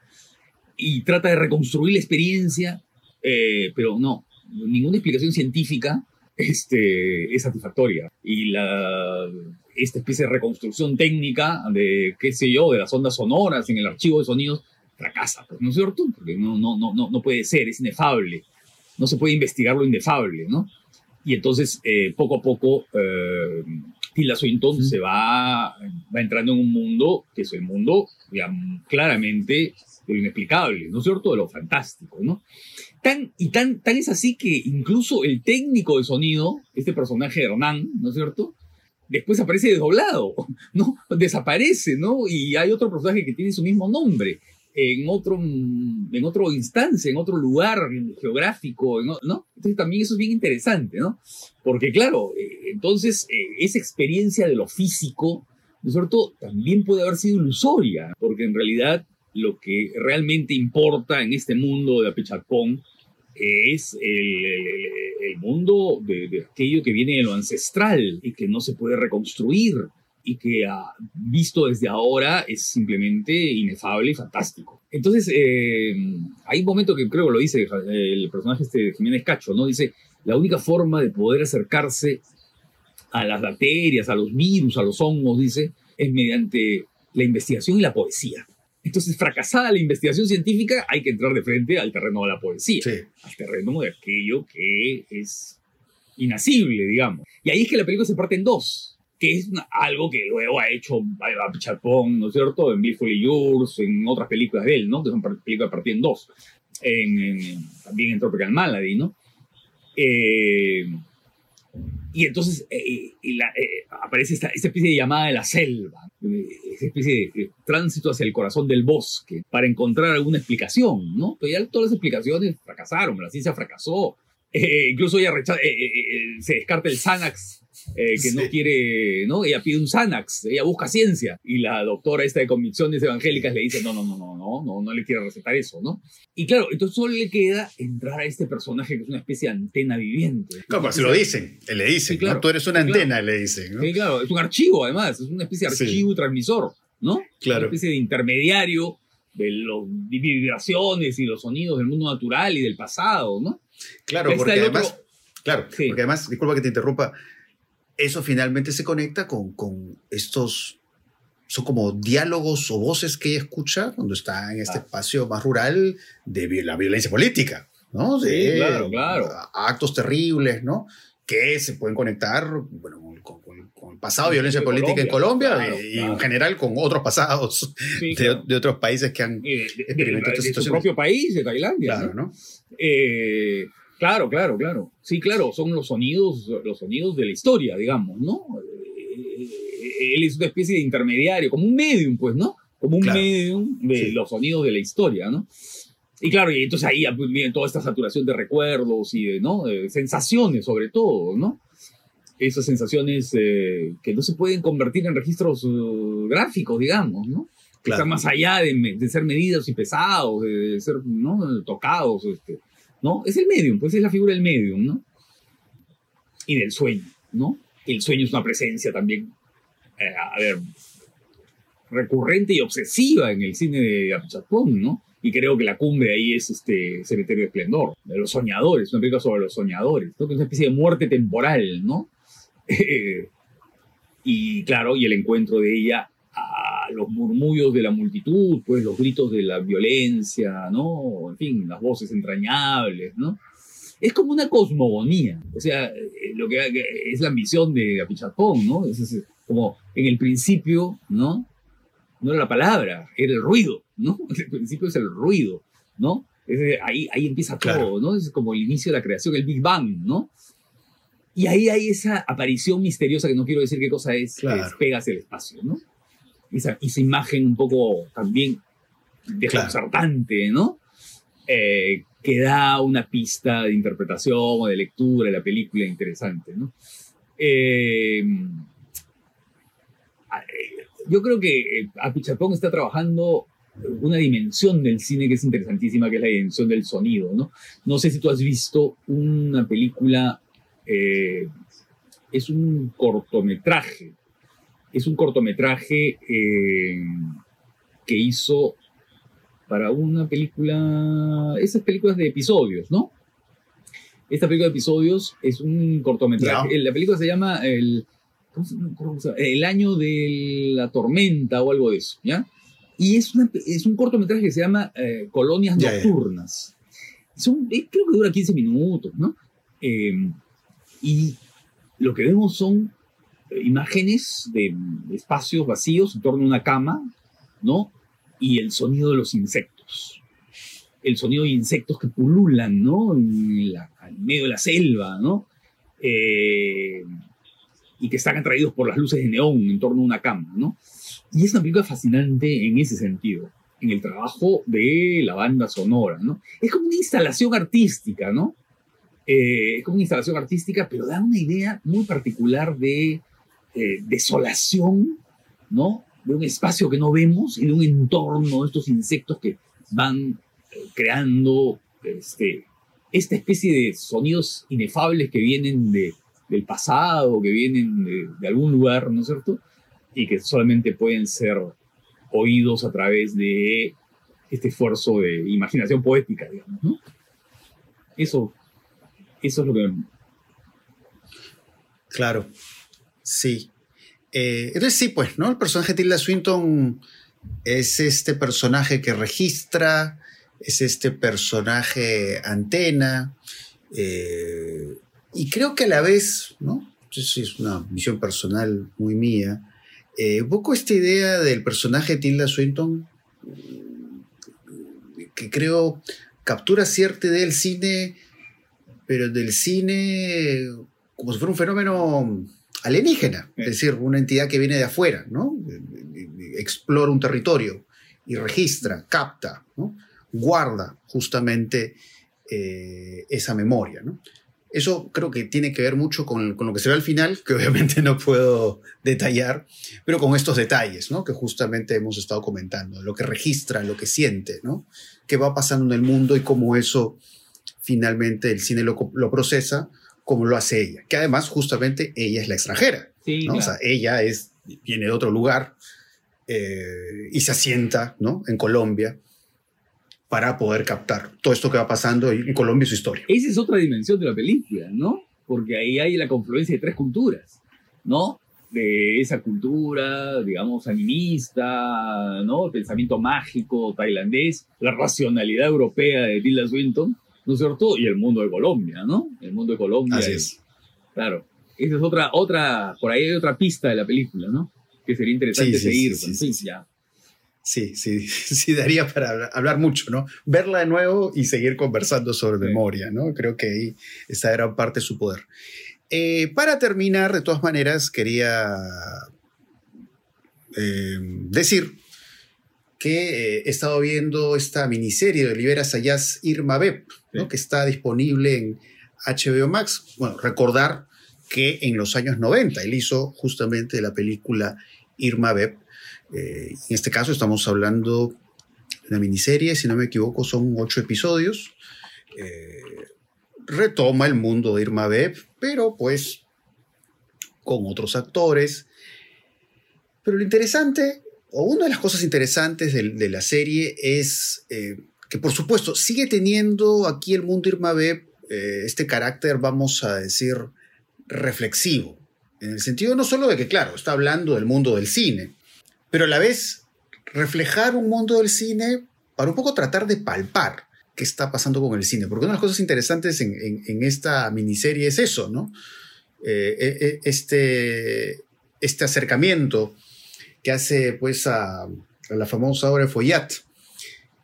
Y trata de reconstruir la experiencia, eh, pero no, ninguna explicación científica este, es satisfactoria. Y la, esta especie de reconstrucción técnica de, qué sé yo, de las ondas sonoras en el archivo de sonidos, fracasa, pues, ¿no es cierto? Porque no, no, no, no puede ser, es inefable. No se puede investigar lo inefable, ¿no? Y entonces, eh, poco a poco, eh, Tilda Swinton se va, va entrando en un mundo que es el mundo, digamos, claramente de lo inexplicable, ¿no es cierto? De lo fantástico, ¿no? Tan, y tan, tan es así que incluso el técnico de sonido, este personaje Hernán, ¿no es cierto? Después aparece desdoblado, ¿no? Desaparece, ¿no? Y hay otro personaje que tiene su mismo nombre en otro, en otro instancia, en otro lugar geográfico, ¿no? Entonces también eso es bien interesante, ¿no? Porque claro, eh, entonces eh, esa experiencia de lo físico, ¿no es cierto? También puede haber sido ilusoria, porque en realidad lo que realmente importa en este mundo de Apechapón es el, mundo de, aquello que viene de lo ancestral y que no se puede reconstruir y que ha visto desde ahora es simplemente inefable y fantástico. Entonces, eh, hay un momento que creo lo dice el personaje este de Jiménez Cacho, ¿no? Dice, la única forma de poder acercarse a las bacterias, a los virus, a los hongos, dice, es mediante la investigación y la poesía. Entonces, fracasada la investigación científica, hay que entrar de frente al terreno de la poesía, al terreno de aquello que es inacible, digamos. Y ahí es que la película se parte en dos que es algo que luego ha hecho Chapón, ¿no es cierto? En Beautiful Yours, en otras películas de él, ¿no? Que son películas partidas en dos. En, también en Tropical Malady, ¿no? Eh, y entonces eh, eh, aparece esta, esta, especie de llamada de la selva, esa especie de, tránsito hacia el corazón del bosque para encontrar alguna explicación, ¿no? Pero ya todas las explicaciones fracasaron, la ciencia fracasó. Incluso ella se descarta el Xanax eh, que no quiere, ¿no? Ella pide un Xanax, ella busca ciencia y la doctora esta de convicciones evangélicas le dice, no, no, no, no, no, no, no le quiere recetar eso, ¿no? Y claro, entonces solo le queda entrar a este personaje que es una especie de antena viviente. Claro, se lo dicen, le dicen, claro, tú eres una antena, le dicen, ¿no? Sí, claro, es un archivo además, es una especie de archivo y transmisor, ¿no? Claro. Una especie de intermediario de las vibraciones y los sonidos del mundo natural y del pasado, ¿no? Claro, porque además, claro, porque además, disculpa que te interrumpa, eso finalmente se conecta con, con estos, son como diálogos o voces que ella escucha cuando está en este espacio más rural de la violencia política, ¿no? De claro, claro. actos terribles, ¿no? Que se pueden conectar, bueno, con, el pasado de violencia política en Colombia y en general con otros pasados de, otros paistes que han experimentado de, su propio país, de Tailandia. Claro, ¿no? Eh, Claro, claro, claro. Sí, claro, son los sonidos, los sonidos de la historia, digamos, ¿no? Él es una especie de intermediario, como un medium, pues, ¿no? Como un medium de los sonidos de la historia, ¿no? Y claro, y entonces ahí viene toda esta saturación de recuerdos y de, ¿no? sensaciones, sobre todo, ¿no? esas sensaciones eh, que no se pueden convertir en registros uh, gráficos, digamos, ¿no? Que Claro. están más allá de, ser medidos y pesados, de, de ser ¿no? tocados, este, ¿no? Es el medium, pues es la figura del medium, ¿no? Y del sueño, ¿no? El sueño es una presencia también, eh, a ver, recurrente y obsesiva en el cine de Apichatpong, ¿no? Y creo que la cumbre ahí es este Cementerio de Esplendor, de los soñadores, una película sobre los soñadores, ¿no? Que es una especie de muerte temporal, ¿no? Y claro, y el encuentro de ella a los murmullos de la multitud, pues los gritos de la violencia, ¿no? En fin, las voces entrañables, ¿no? Es como una cosmogonía, o sea, eh, lo que es la ambición de Apichatpong, ¿no? Es como en el principio, ¿no? No era la palabra, era el ruido, ¿no? El principio es el ruido, ¿no? Es ahí, ahí empieza todo, Claro. ¿no? Es como el inicio de la creación, el Big Bang, ¿no? Y ahí hay esa aparición misteriosa que no quiero decir qué cosa es, Claro. que despega hacia el espacio, ¿no? Esa, esa imagen un poco también desconcertante, ¿no? Eh, que da una pista de interpretación o de lectura de la película interesante, ¿no? Eh, a- eh, yo creo que Apichatpong está trabajando una dimensión del cine que es interesantísima, que es la dimensión del sonido, ¿no? No sé si tú has visto una película, eh, es un cortometraje, es un cortometraje eh, que hizo para una película, esas películas de episodios, ¿no? Esta película de episodios es un cortometraje. La película se llama el, ¿cómo se- no me acuerdo cómo se llama? el año de la tormenta o algo de eso, ¿ya? Y es, una- es un cortometraje que se llama eh, Colonias. Nocturnas. Son, eh, creo que dura 15 minutos, ¿no? Eh, y lo que vemos son eh, imágenes de espacios vacíos en torno a una cama, ¿no? Y el sonido de los insectos. El sonido de insectos que pululan, ¿no? En, la- en medio de la selva, ¿no? Eh, y que están atraídos por las luces de neón en torno a una cama, ¿no? Y es una película fascinante en ese sentido, en el trabajo de la banda sonora, ¿no? Es como una instalación artística, ¿no? Eh, es como una instalación artística, pero da una idea muy particular de eh, desolación, ¿no? De un espacio que no vemos y de un entorno de estos insectos que van eh, creando este, esta especie de sonidos inefables que vienen de, del pasado, que vienen de, algún lugar, ¿no es cierto? Y que solamente pueden ser oídos a través de este esfuerzo de imaginación poética, digamos, ¿no? Eso, eso es lo que Claro, sí. Eh, entonces sí, pues, ¿no? El personaje de Tilda Swinton es este personaje que registra, es este personaje antena, eh, y creo que a la vez, ¿no? Eso es una visión personal muy mía, eh, un poco esta idea del personaje de Tilda Swinton, mm, que creo captura cierta idea del cine, pero del cine como si fuera un fenómeno alienígena, es decir, una entidad que viene de afuera, ¿no? Explora un territorio y registra, capta, ¿no? Guarda justamente eh, esa memoria, ¿no? Eso creo que tiene que ver mucho con, con, lo que se ve al final, que obviamente no puedo detallar, pero con estos detalles, ¿no? Que justamente hemos estado comentando, lo que registra, lo que siente, ¿no? Qué va pasando en el mundo y cómo eso finalmente el cine lo, lo procesa como lo hace ella, que además justamente ella es la extranjera, Sí, ¿no? claro. O sea, ella es, viene de otro lugar eh, y se asienta, ¿no? En Colombia para poder captar todo esto que va pasando en Colombia y su historia. Esa es otra dimensión de la película, ¿no? Porque ahí hay la confluencia de tres culturas, ¿no? De esa cultura, digamos, animista, ¿no? El pensamiento mágico tailandés, la racionalidad europea de Tilda Swinton, ¿no es cierto? Y el mundo de Colombia, ¿no? El mundo de Colombia. Así es. Claro. Esa es otra, otra, por ahí hay otra pista de la película, ¿no? Que sería interesante Sí, sí, seguir. sí, sí, sí, sí. ya. Sí, sí, sí, daría para hablar, hablar mucho, ¿no? Verla de nuevo y seguir conversando sobre Sí. memoria, ¿no? Creo que ahí está gran parte de su poder. Eh, para terminar, de todas maneras, quería eh, decir que eh, he estado viendo esta miniserie de Libera Sayas Irma Beb, ¿no? Que está disponible en HBO Max. Bueno, recordar que en los años 90. Él hizo justamente la película Irma Beb. Eh, en este caso estamos hablando de una miniserie, si no me equivoco, son ocho episodios. Eh, retoma el mundo de Irma Beb, pero pues con otros actores. Pero lo interesante, o una de las cosas interesantes de, la serie es eh, que por supuesto sigue teniendo aquí el mundo Irma Beb este carácter, vamos a decir, reflexivo. En el sentido no solo de que, claro, está hablando del mundo del cine, pero a la vez reflejar un mundo del cine para un poco tratar de palpar qué está pasando con el cine. Porque una de las cosas interesantes en, esta miniserie es eso, ¿no? Eh, eh, eh, este, este acercamiento que hace pues a, la famosa obra de Foyat,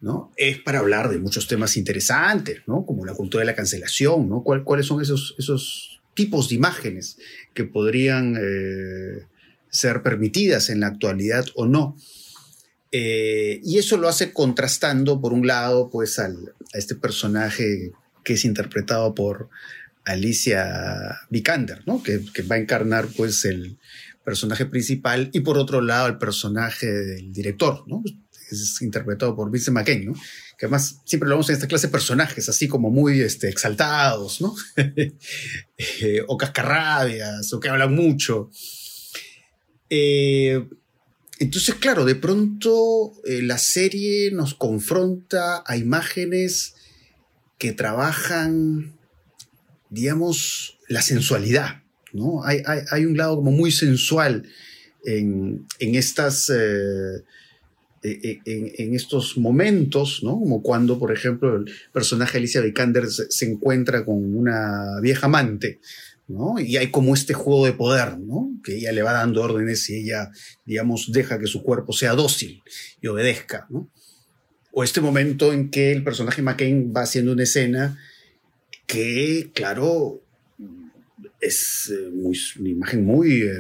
¿no? Es para hablar de muchos temas interesantes, ¿no? Como la cultura de la cancelación, ¿no? ¿Cuáles son esos, esos tipos de imágenes que podrían ser permitidas en la actualidad o no? Eh, y eso lo hace contrastando, por un lado, pues a este personaje que es interpretado por Alicia Vikander, ¿no? que, va a encarnar pues el personaje principal, y por otro lado el personaje del director, ¿no? es interpretado por Vincent McCain, ¿no? que además siempre lo vemos en esta clase de personajes, así como muy este, exaltados, ¿no? Eh, o cascarrabias, o que hablan mucho. Eh, entonces, claro, de pronto eh, la serie nos confronta a imágenes que trabajan, digamos, la sensualidad, ¿no? Hay, un lado como muy sensual en, estas... Eh, e, e, en, estos momentos, ¿no? Como cuando, por ejemplo, el personaje Alicia Vikander se encuentra con una vieja amante, y hay como este juego de poder, ¿no? Que ella le va dando órdenes y ella, digamos, deja que su cuerpo sea dócil y obedezca, O este momento en que el personaje McCain va haciendo una escena que, claro, es eh, una imagen muy eh,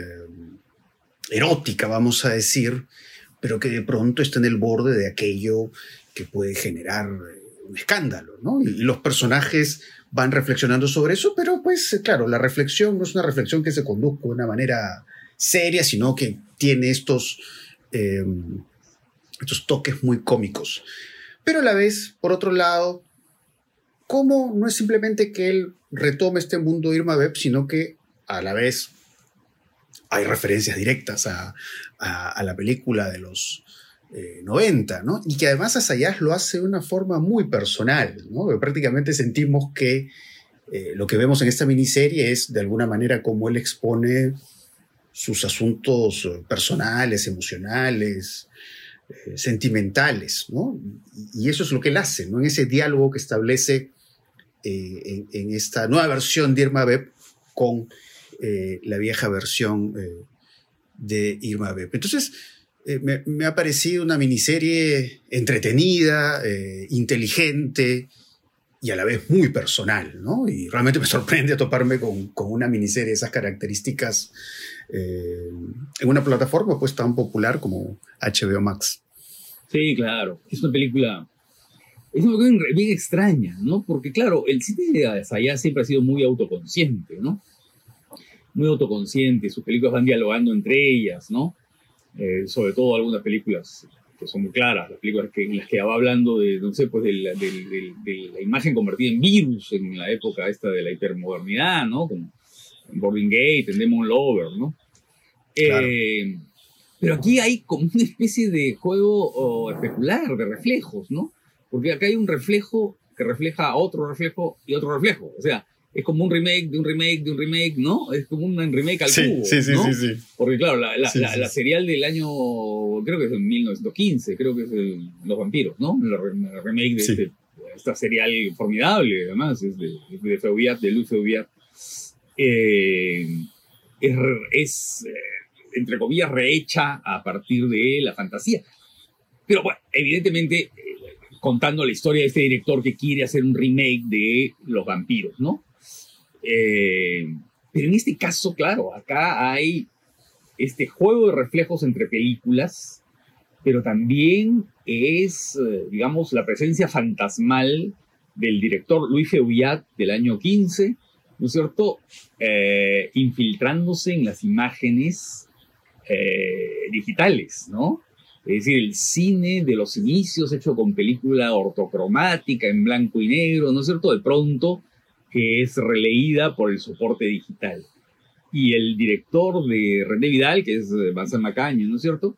erótica, vamos a decir, pero que de pronto está en el borde de aquello que puede generar eh, un escándalo, ¿no? Y los personajes van reflexionando sobre eso, pero pues claro, la reflexión no es una reflexión que se conduzca de una manera seria, sino que tiene estos, eh, estos toques muy cómicos. Pero a la vez, por otro lado, ¿cómo no es simplemente que él retome este mundo Irma Web, sino que a la vez hay referencias directas a, a la película de los 90, eh, ¿no? Y que además Asayas lo hace de una forma muy personal, ¿no? prácticamente sentimos que eh, lo que vemos en esta miniserie es de alguna manera como él expone sus asuntos personales, emocionales, eh, sentimentales, ¿no? Y eso es lo que él hace, ¿no? En ese diálogo que establece en, en, esta nueva versión de Irma Beb con la vieja versión de Irma Beb. Entonces, eh, me, ha parecido una miniserie entretenida, eh, inteligente y a la vez muy personal, ¿no? Y realmente me sorprende toparme con, una miniserie de esas características eh, en una plataforma pues tan popular como HBO Max. Sí, claro. Es una película es una película bien extraña, ¿no? Porque, claro, el cine de allá siempre ha sido muy autoconsciente, ¿no? Muy autoconsciente, sus películas van dialogando entre ellas, ¿no? Eh, sobre todo algunas películas que son muy claras, las películas que, en las que va hablando de, no sé, pues de la, la, imagen convertida en virus en la época esta de la hipermodernidad, ¿no? Como en Boarding Gate, en Demon Lover, ¿no? Eh, pero aquí hay como una especie de juego especular, de reflejos, ¿no? Porque acá hay un reflejo que refleja otro reflejo y otro reflejo. O sea, es como un remake de un remake de un remake, ¿no? Es como un remake al sí, sí, sí, sí, sí, Porque claro, la, la, serial del año, creo que es en 1915, creo que es Los Vampiros, ¿no? La, remake de este, esta serial formidable, además, es de, de Feuviat, de Luis Feuviat. Eh, es, eh, entre comillas, rehecha a partir de la fantasía. Pero bueno, evidentemente, eh, contando la historia de este director que quiere hacer un remake de Los Vampiros, ¿no? Eh, pero en este caso, claro, acá hay este juego de reflejos entre películas, pero también es, eh, digamos, la presencia fantasmal del director Luis Feuillat del año 15, ¿no es cierto?, eh, infiltrándose en las imágenes eh, digitales, ¿no? Es decir, el cine de los inicios hecho con película ortocromática en blanco y negro, ¿no es cierto?, de pronto que es releída por el soporte digital. Y el director de René Vidal, que es Vincent Macaño, ¿no es cierto?,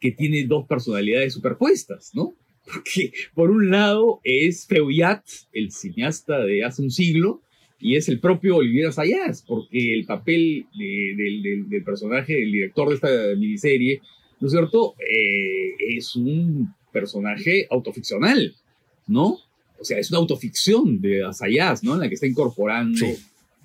que tiene dos personalidades superpuestas, ¿no? Porque por un lado es Feuillat, el cineasta de hace un siglo, y es el propio Olivier Assayas, porque el papel del personaje, del director de esta miniserie, ¿no es cierto? Eh, es un personaje autoficcional, ¿no? O sea, es una autoficción de Assayas, ¿no? En la que está incorporando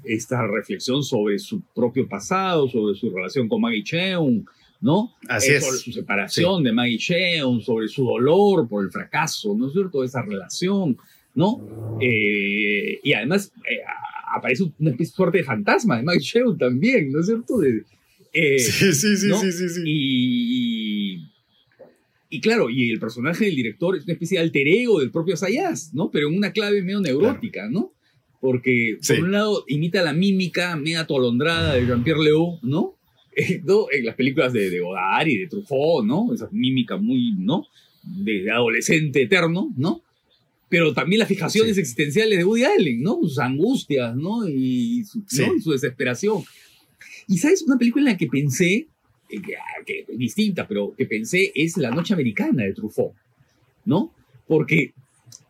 esta reflexión sobre su propio pasado, sobre su relación con Maggie Cheung, ¿no? Así eh, es. Sobre su separación de Maggie Cheung, sobre su dolor por el fracaso, ¿no es cierto? Esa relación, ¿no? Eh, y además eh, aparece una especie de suerte de fantasma de Maggie Cheung también, ¿no es cierto? De, sí, sí, sí, ¿no? sí, sí, sí. Y, y claro, y el personaje del director es una especie de alter ego del propio Sayas, ¿no? Pero en una clave medio neurótica, ¿no? Porque, por Sí. un lado, imita la mímica media atolondrada de Jean-Pierre Léaud, ¿no? Eh, ¿no? En las películas de, de Godard y de Truffaut, ¿no? Esa mímica muy, ¿no? De, de adolescente eterno, ¿no? Pero también las fijaciones Sí. existenciales de Woody Allen, ¿no? Sus angustias, ¿no? Y su, su desesperación. Y sabes, una película en la que pensé, ah, que es distinta, pero que pensé es La Noche Americana de Truffaut, ¿no? Porque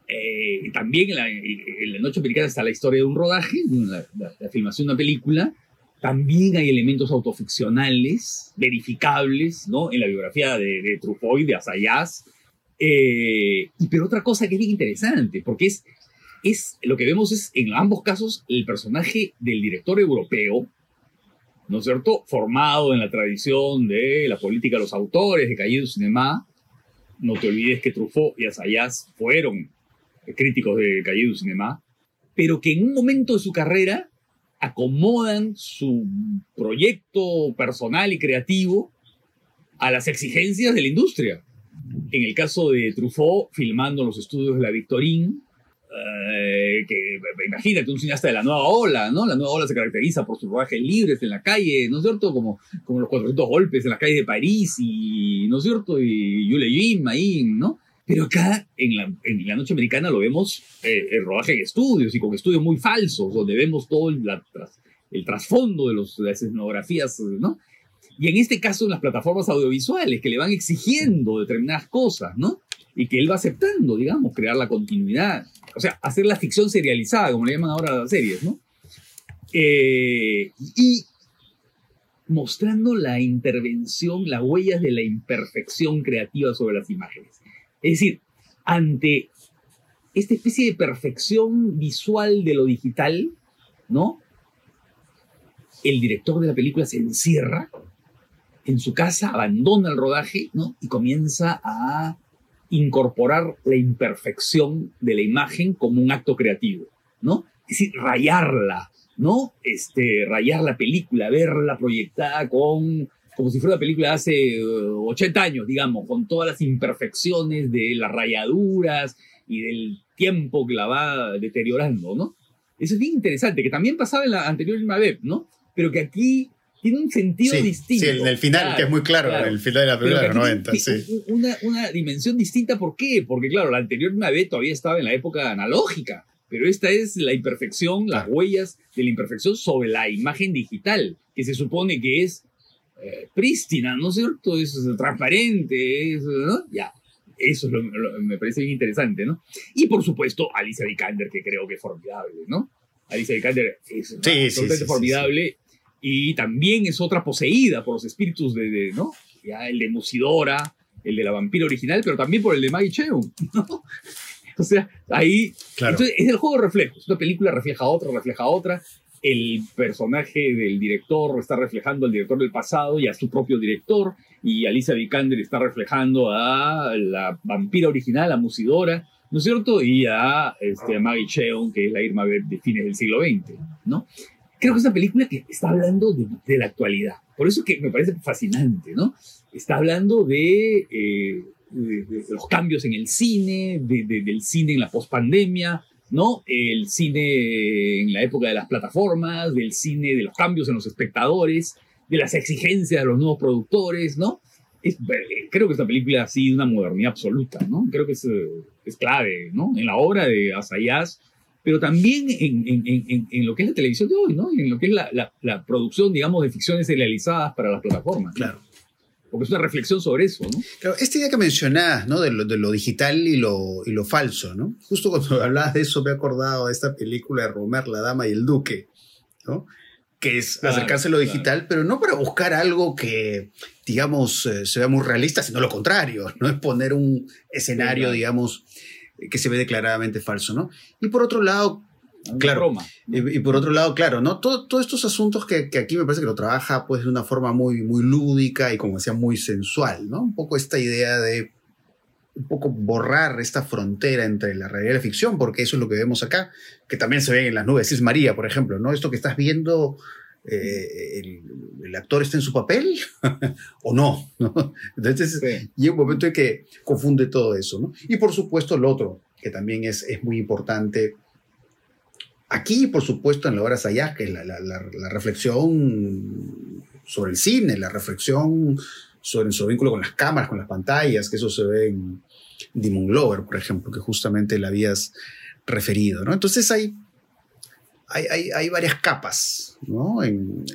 eh, también en la, en la Noche Americana está la historia de un rodaje, la, la- filmación de una película, también hay elementos autoficcionales, verificables, ¿no? En la biografía de, Truffaut y de Assayas. Eh, pero otra cosa que es interesante, porque es, es, lo que vemos es, en ambos casos, el personaje del director europeo, ¿no es cierto? Formado en la tradición de la política de los autores, de du Cinema. No te olvides que Truffaut y Assayas fueron críticos de du Cinema, pero que en un momento de su carrera acomodan su proyecto personal y creativo a las exigencias de la industria. En el caso de Truffaut, filmando en los estudios de la Victorine, eh, que imagínate, un cineasta de la nueva ola, ¿no? La nueva ola se caracteriza por sus rodajes libres en la calle, ¿no es cierto? Como, como los 400 golpes en las calles de París, y, ¿no es cierto? Y Yule Jim ahí, ¿no? Pero acá, en la, en la noche americana, lo vemos eh, el rodaje en estudios y con estudios muy falsos, donde vemos todo el, la el trasfondo de, los, de las escenografías, ¿no? Y en este caso, en las plataformas audiovisuales, que le van exigiendo determinadas cosas, ¿no? Y que él va aceptando, digamos, crear la continuidad. O sea, hacer la ficción serializada, como le llaman ahora las series, ¿no? Eh, y mostrando la intervención, las huellas de la imperfección creativa sobre las imágenes. Es decir, ante esta especie de perfección visual de lo digital, ¿no? El director de la película se encierra en su casa, abandona el rodaje, ¿no? Y comienza a incorporar la imperfección de la imagen como un acto creativo, ¿no? Es decir, rayarla, ¿no? Este, rayar la película, verla proyectada con, como si fuera una película de hace eh, 80 años, digamos, con todas las imperfecciones de las rayaduras y del tiempo que la va deteriorando, ¿no? Eso es bien interesante, que también pasaba en la anterior Web, ¿no? Pero que aquí tiene un sentido Sí, distinto. sí, en el final, Claro, que es muy claro, el final de la película de los aquí 90, tiene sí. Una, una dimensión distinta, ¿por qué? Porque, claro, la anterior Mabe todavía estaba en la época analógica, pero esta es la imperfección, las huellas de la imperfección sobre la imagen digital, que se supone que es eh, prístina, ¿no es cierto? Es transparente, es, ¿no? Ya. Eso es lo, lo- me parece bien interesante, ¿no? Y por supuesto, Alicia Vikander, que creo que es formidable, ¿no? Alicia Vikander es sí, sí, sí, formidable y también es otra poseída por los espíritus de, de, ¿no? Ya el de Musidora, el de la vampira original, pero también por el de Maggie Cheung, ¿no? O sea, ahí Claro. entonces, es el juego de reflejos. Una película refleja a otra, refleja a otra. El personaje del director está reflejando al director del pasado y a su propio director. Y Alicia Vikander está reflejando a la vampira original, a Musidora, ¿no es cierto? Y a, este, Maggie Cheung, que es la Irma de fines del siglo XX, ¿no? Creo que es una película que está hablando de, la actualidad. Por eso que me parece fascinante, ¿no? Está hablando de, eh, los cambios en el cine, de- de- del cine en la pospandemia, ¿no? El cine en la época de las plataformas, del cine de los cambios en los espectadores, de las exigencias de los nuevos productores, ¿no? Eh, creo que esta película ha sido una modernidad absoluta, ¿no? Creo que es, eh, clave, ¿no? En la obra de Asayas, pero también en, en, en, lo que es la televisión de hoy, ¿no? En lo que es la, la, la producción, digamos, de ficciones serializadas para las plataformas. Claro porque es una reflexión sobre eso, ¿no? Claro, esta idea que mencionabas, ¿no? De lo, de lo digital y lo, y lo, falso, ¿no? Justo cuando hablabas de eso me he acordado de esta película de Romer, La Dama y el Duque, ¿no? Que es acercarse a lo digital, pero no para buscar algo que, digamos, eh, se vea muy realista, sino lo contrario, ¿no? Es poner un escenario, digamos, que se ve declaradamente falso, ¿no? Y por otro lado, claro. y, por otro lado, claro, ¿no? todos estos asuntos que, aquí me parece que lo trabaja pues de una forma muy, muy lúdica y como decía, muy sensual, ¿no? Un poco esta idea de un poco borrar esta frontera entre la realidad y la ficción, porque eso es lo que vemos acá, que también se ve en las nubes, es María, por ejemplo, ¿no? Esto que estás viendo, eh, el, actor está en su papel o no, ¿no? Entonces llega un momento en que confunde todo eso, ¿no? Y por supuesto lo otro, que también es, es muy importante, Aquí, por supuesto, en la obra allá, que es la, reflexión sobre el cine, la reflexión sobre su vínculo con las cámaras, con las pantallas, que eso se ve en Demon Glover, por ejemplo, que justamente la habías referido. ¿no? Entonces hay, hay, varias capas en,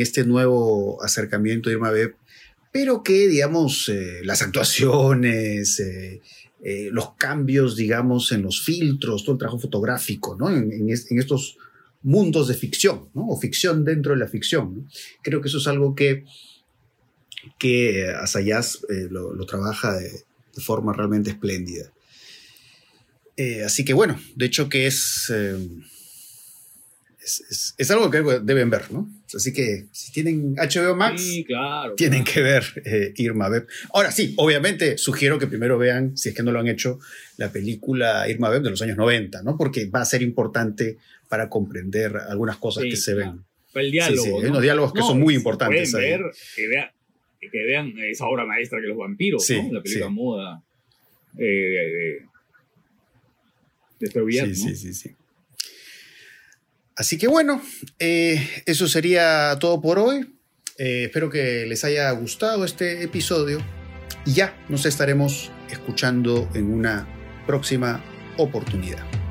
este nuevo acercamiento de Irma Beb, pero que, digamos, eh, las actuaciones, eh, eh, los cambios, digamos, en los filtros, todo el trabajo fotográfico, ¿no? En, estos mundos de ficción, ¿no? O ficción dentro de la ficción. Creo que eso es algo que, que Asayas lo, trabaja de, forma realmente espléndida. Así que bueno, de hecho que es es, algo que deben ver, ¿no? Así que si tienen HBO Max, tienen que ver eh, Irma Beb. Ahora sí, obviamente sugiero que primero vean, si es que no lo han hecho, la película Irma Beb de los años 90, ¿no? Porque va a ser importante para comprender algunas cosas que se ven. El diálogo. Sí, Hay unos diálogos que son muy importantes. Pueden ver, que, vean, que vean esa obra maestra que los vampiros, ¿no? La película moda eh, de, de Sí, sí, sí, sí. Así que bueno, eh, eso sería todo por hoy. Eh, espero que les haya gustado este episodio y ya nos estaremos escuchando en una próxima oportunidad.